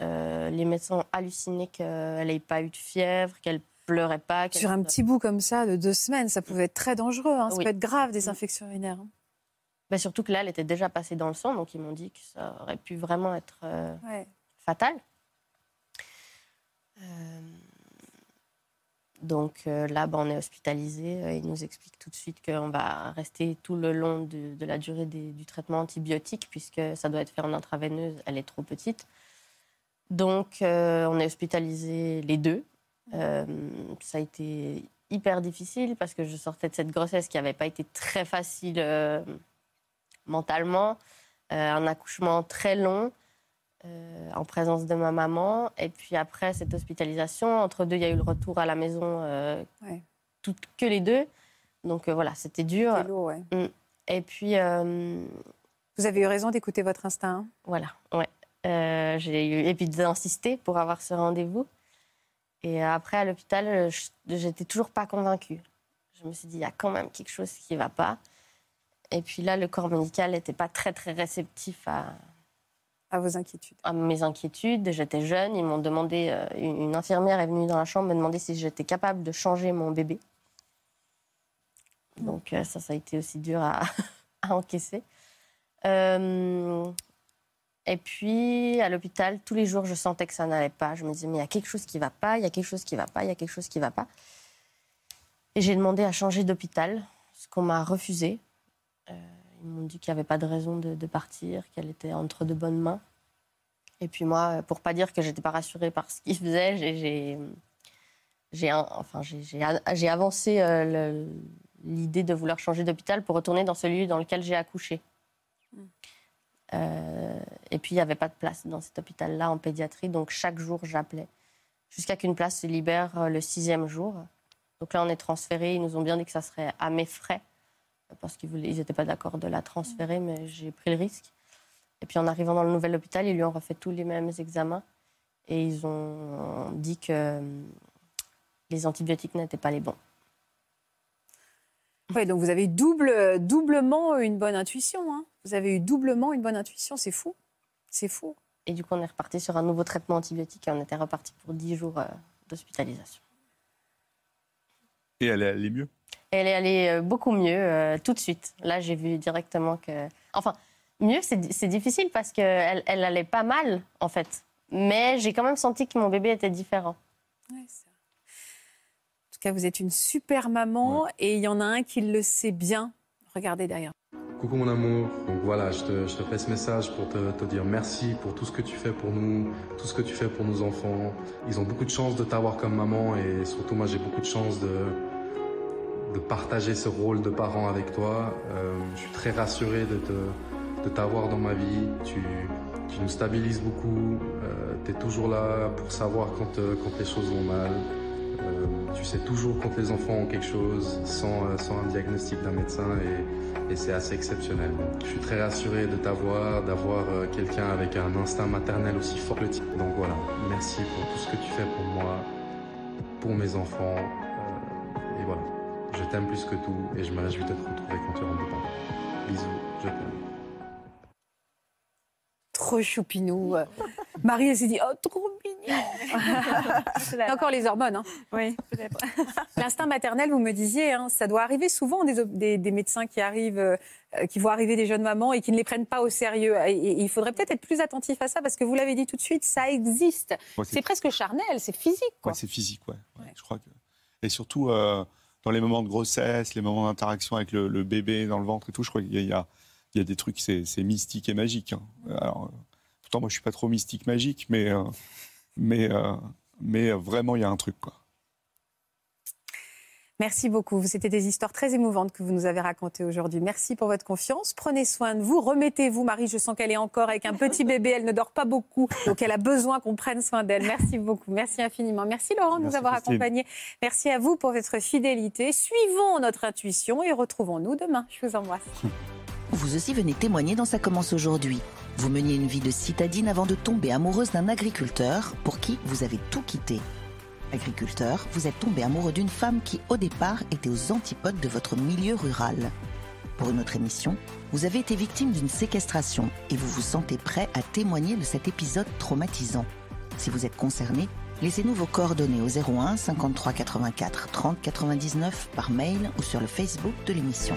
Euh, les médecins ont halluciné qu'elle n'ait pas eu de fièvre, qu'elle pleurait pas. Sur un petit bout comme ça de deux semaines, ça pouvait être très dangereux. Hein. Ça peut être grave des infections urinaires. Hein. Bah, surtout que là, elle était déjà passée dans le sang, donc ils m'ont dit que ça aurait pu vraiment être euh, fatal. Donc euh, là, ben, on est hospitalisé. Euh, il nous explique tout de suite qu'on va rester tout le long de, la durée du traitement antibiotique, puisque ça doit être fait en intraveineuse. Elle est trop petite. Donc, euh, on est hospitalisé les deux. ça a été hyper difficile parce que je sortais de cette grossesse qui n'avait pas été très facile mentalement. un accouchement très long. Euh, en présence de ma maman. Et puis après cette hospitalisation, entre deux, il y a eu le retour à la maison, euh, que les deux. Donc euh, voilà, c'était dur. Lourd, ouais. Mm. Et puis. Vous avez eu raison d'écouter votre instinct. Hein. voilà, ouais. j'ai eu, et puis d'insister pour avoir ce rendez-vous. Et après, à l'hôpital, j'étais toujours pas convaincue. Je me suis dit, il y a quand même quelque chose qui ne va pas. Et puis là, le corps médical n'était pas très, très réceptif à, vos inquiétudes À mes inquiétudes. J'étais jeune. Ils m'ont demandé. Euh, une infirmière est venue dans la chambre me demander si j'étais capable de changer mon bébé. Donc euh, ça, ça a été aussi dur à, encaisser. Euh, et puis à l'hôpital, tous les jours, je sentais que ça n'allait pas. Je me disais mais il y a quelque chose qui va pas. Il y a quelque chose qui va pas. Il y a quelque chose qui va pas. Et j'ai demandé à changer d'hôpital, ce qu'on m'a refusé. M'ont dit qu'il n'y avait pas de raison de, partir, qu'elle était entre de bonnes mains. Et puis moi, pour pas dire que j'étais pas rassurée par ce qu'ils faisaient, j'ai enfin, j'ai avancé euh, l'idée de vouloir changer d'hôpital pour retourner dans celui dans lequel j'ai accouché. Hmm. Euh, et puis, il n'y avait pas de place dans cet hôpital-là en pédiatrie, donc chaque jour, j'appelais. Jusqu'à qu'une place se libère euh, le sixième jour. Donc là, on est transféré. Ils nous ont bien dit que ça serait à mes frais, parce qu'ils n'étaient pas d'accord de la transférer, mais j'ai pris le risque. Et puis, en arrivant dans le nouvel hôpital, ils lui ont refait tous les mêmes examens. Et ils ont dit que les antibiotiques n'étaient pas les bons. Oui, donc vous avez double, doublement une bonne intuition. Hein. Vous avez eu doublement une bonne intuition, c'est fou. C'est fou. Et du coup, on est reparti sur un nouveau traitement antibiotique et on était reparti pour 10 jours euh, d'hospitalisation. Et elle est allée mieux? Elle est allée euh, beaucoup mieux euh, tout de suite. Là, j'ai vu directement que. Enfin, mieux, c'est difficile parce qu'elle elle allait pas mal, en fait. Mais j'ai quand même senti que mon bébé était différent. Ouais, en tout cas, vous êtes une super maman et il y en a un qui le sait bien. Regardez derrière. Coucou mon amour, donc voilà, je te, je te fais ce message pour te, te, dire merci pour tout ce que tu fais pour nous, tout ce que tu fais pour nos enfants. Ils ont beaucoup de chance de t'avoir comme maman et surtout moi j'ai beaucoup de chance de, de partager ce rôle de parent avec toi. Euh, je suis très rassuré de, te, de t'avoir dans ma vie. Tu, tu nous stabilises beaucoup. Euh, tu es toujours là pour savoir quand, euh, quand les choses vont mal. Euh, tu sais toujours quand les enfants ont quelque chose sans, sans un diagnostic d'un médecin et, et c'est assez exceptionnel. Je suis très rassuré de t'avoir, d'avoir quelqu'un avec un instinct maternel aussi fort que le tien. Donc voilà, merci pour tout ce que tu fais pour moi, pour mes enfants. Je t'aime plus que tout et je me réjouis de te retrouver quand tu rentres de Paris. Bisous, je t'aime. Trop choupinou. Marie, elle s'est dit, oh, trop mignon. encore les hormones. Hein. Oui, peut-être. L'instinct maternel, vous me disiez, hein, ça doit arriver souvent des, des, médecins qui arrivent, euh, qui voient arriver des jeunes mamans et qui ne les prennent pas au sérieux. Et, il faudrait peut-être être plus attentif à ça parce que vous l'avez dit tout de suite, ça existe. c'est presque charnel, c'est physique. C'est physique, ouais. Je crois que... Et surtout, euh, dans les moments de grossesse, les moments d'interaction avec le, bébé dans le ventre et tout, je crois qu'il y, a, des trucs, c'est, mystique et magique. Hein. Alors, pourtant, moi, je suis pas trop mystique magique, mais, euh, mais, euh, mais vraiment, il y a un truc, quoi. Merci beaucoup. C'était des histoires très émouvantes que vous nous avez racontées aujourd'hui. Merci pour votre confiance. Prenez soin de vous. Remettez-vous. Marie, je sens qu'elle est encore avec un petit bébé. Elle ne dort pas beaucoup. Donc, elle a besoin qu'on prenne soin d'elle. Merci beaucoup. Merci infiniment. Merci Laurent de nous avoir accompagnés. Merci à vous pour votre fidélité. Suivons notre intuition et retrouvons-nous demain. Je vous embrasse. Vous aussi venez témoigner dans Ça commence aujourd'hui. Vous meniez une vie de citadine avant de tomber amoureuse d'un agriculteur pour qui vous avez tout quitté agriculteur, vous êtes tombé amoureux d'une femme qui, au départ, était aux antipodes de votre milieu rural. Pour une autre émission, vous avez été victime d'une séquestration et vous vous sentez prêt à témoigner de cet épisode traumatisant. Si vous êtes concerné, laissez-nous vos coordonnées au 01 53 84 30 99 par mail ou sur le Facebook de l'émission.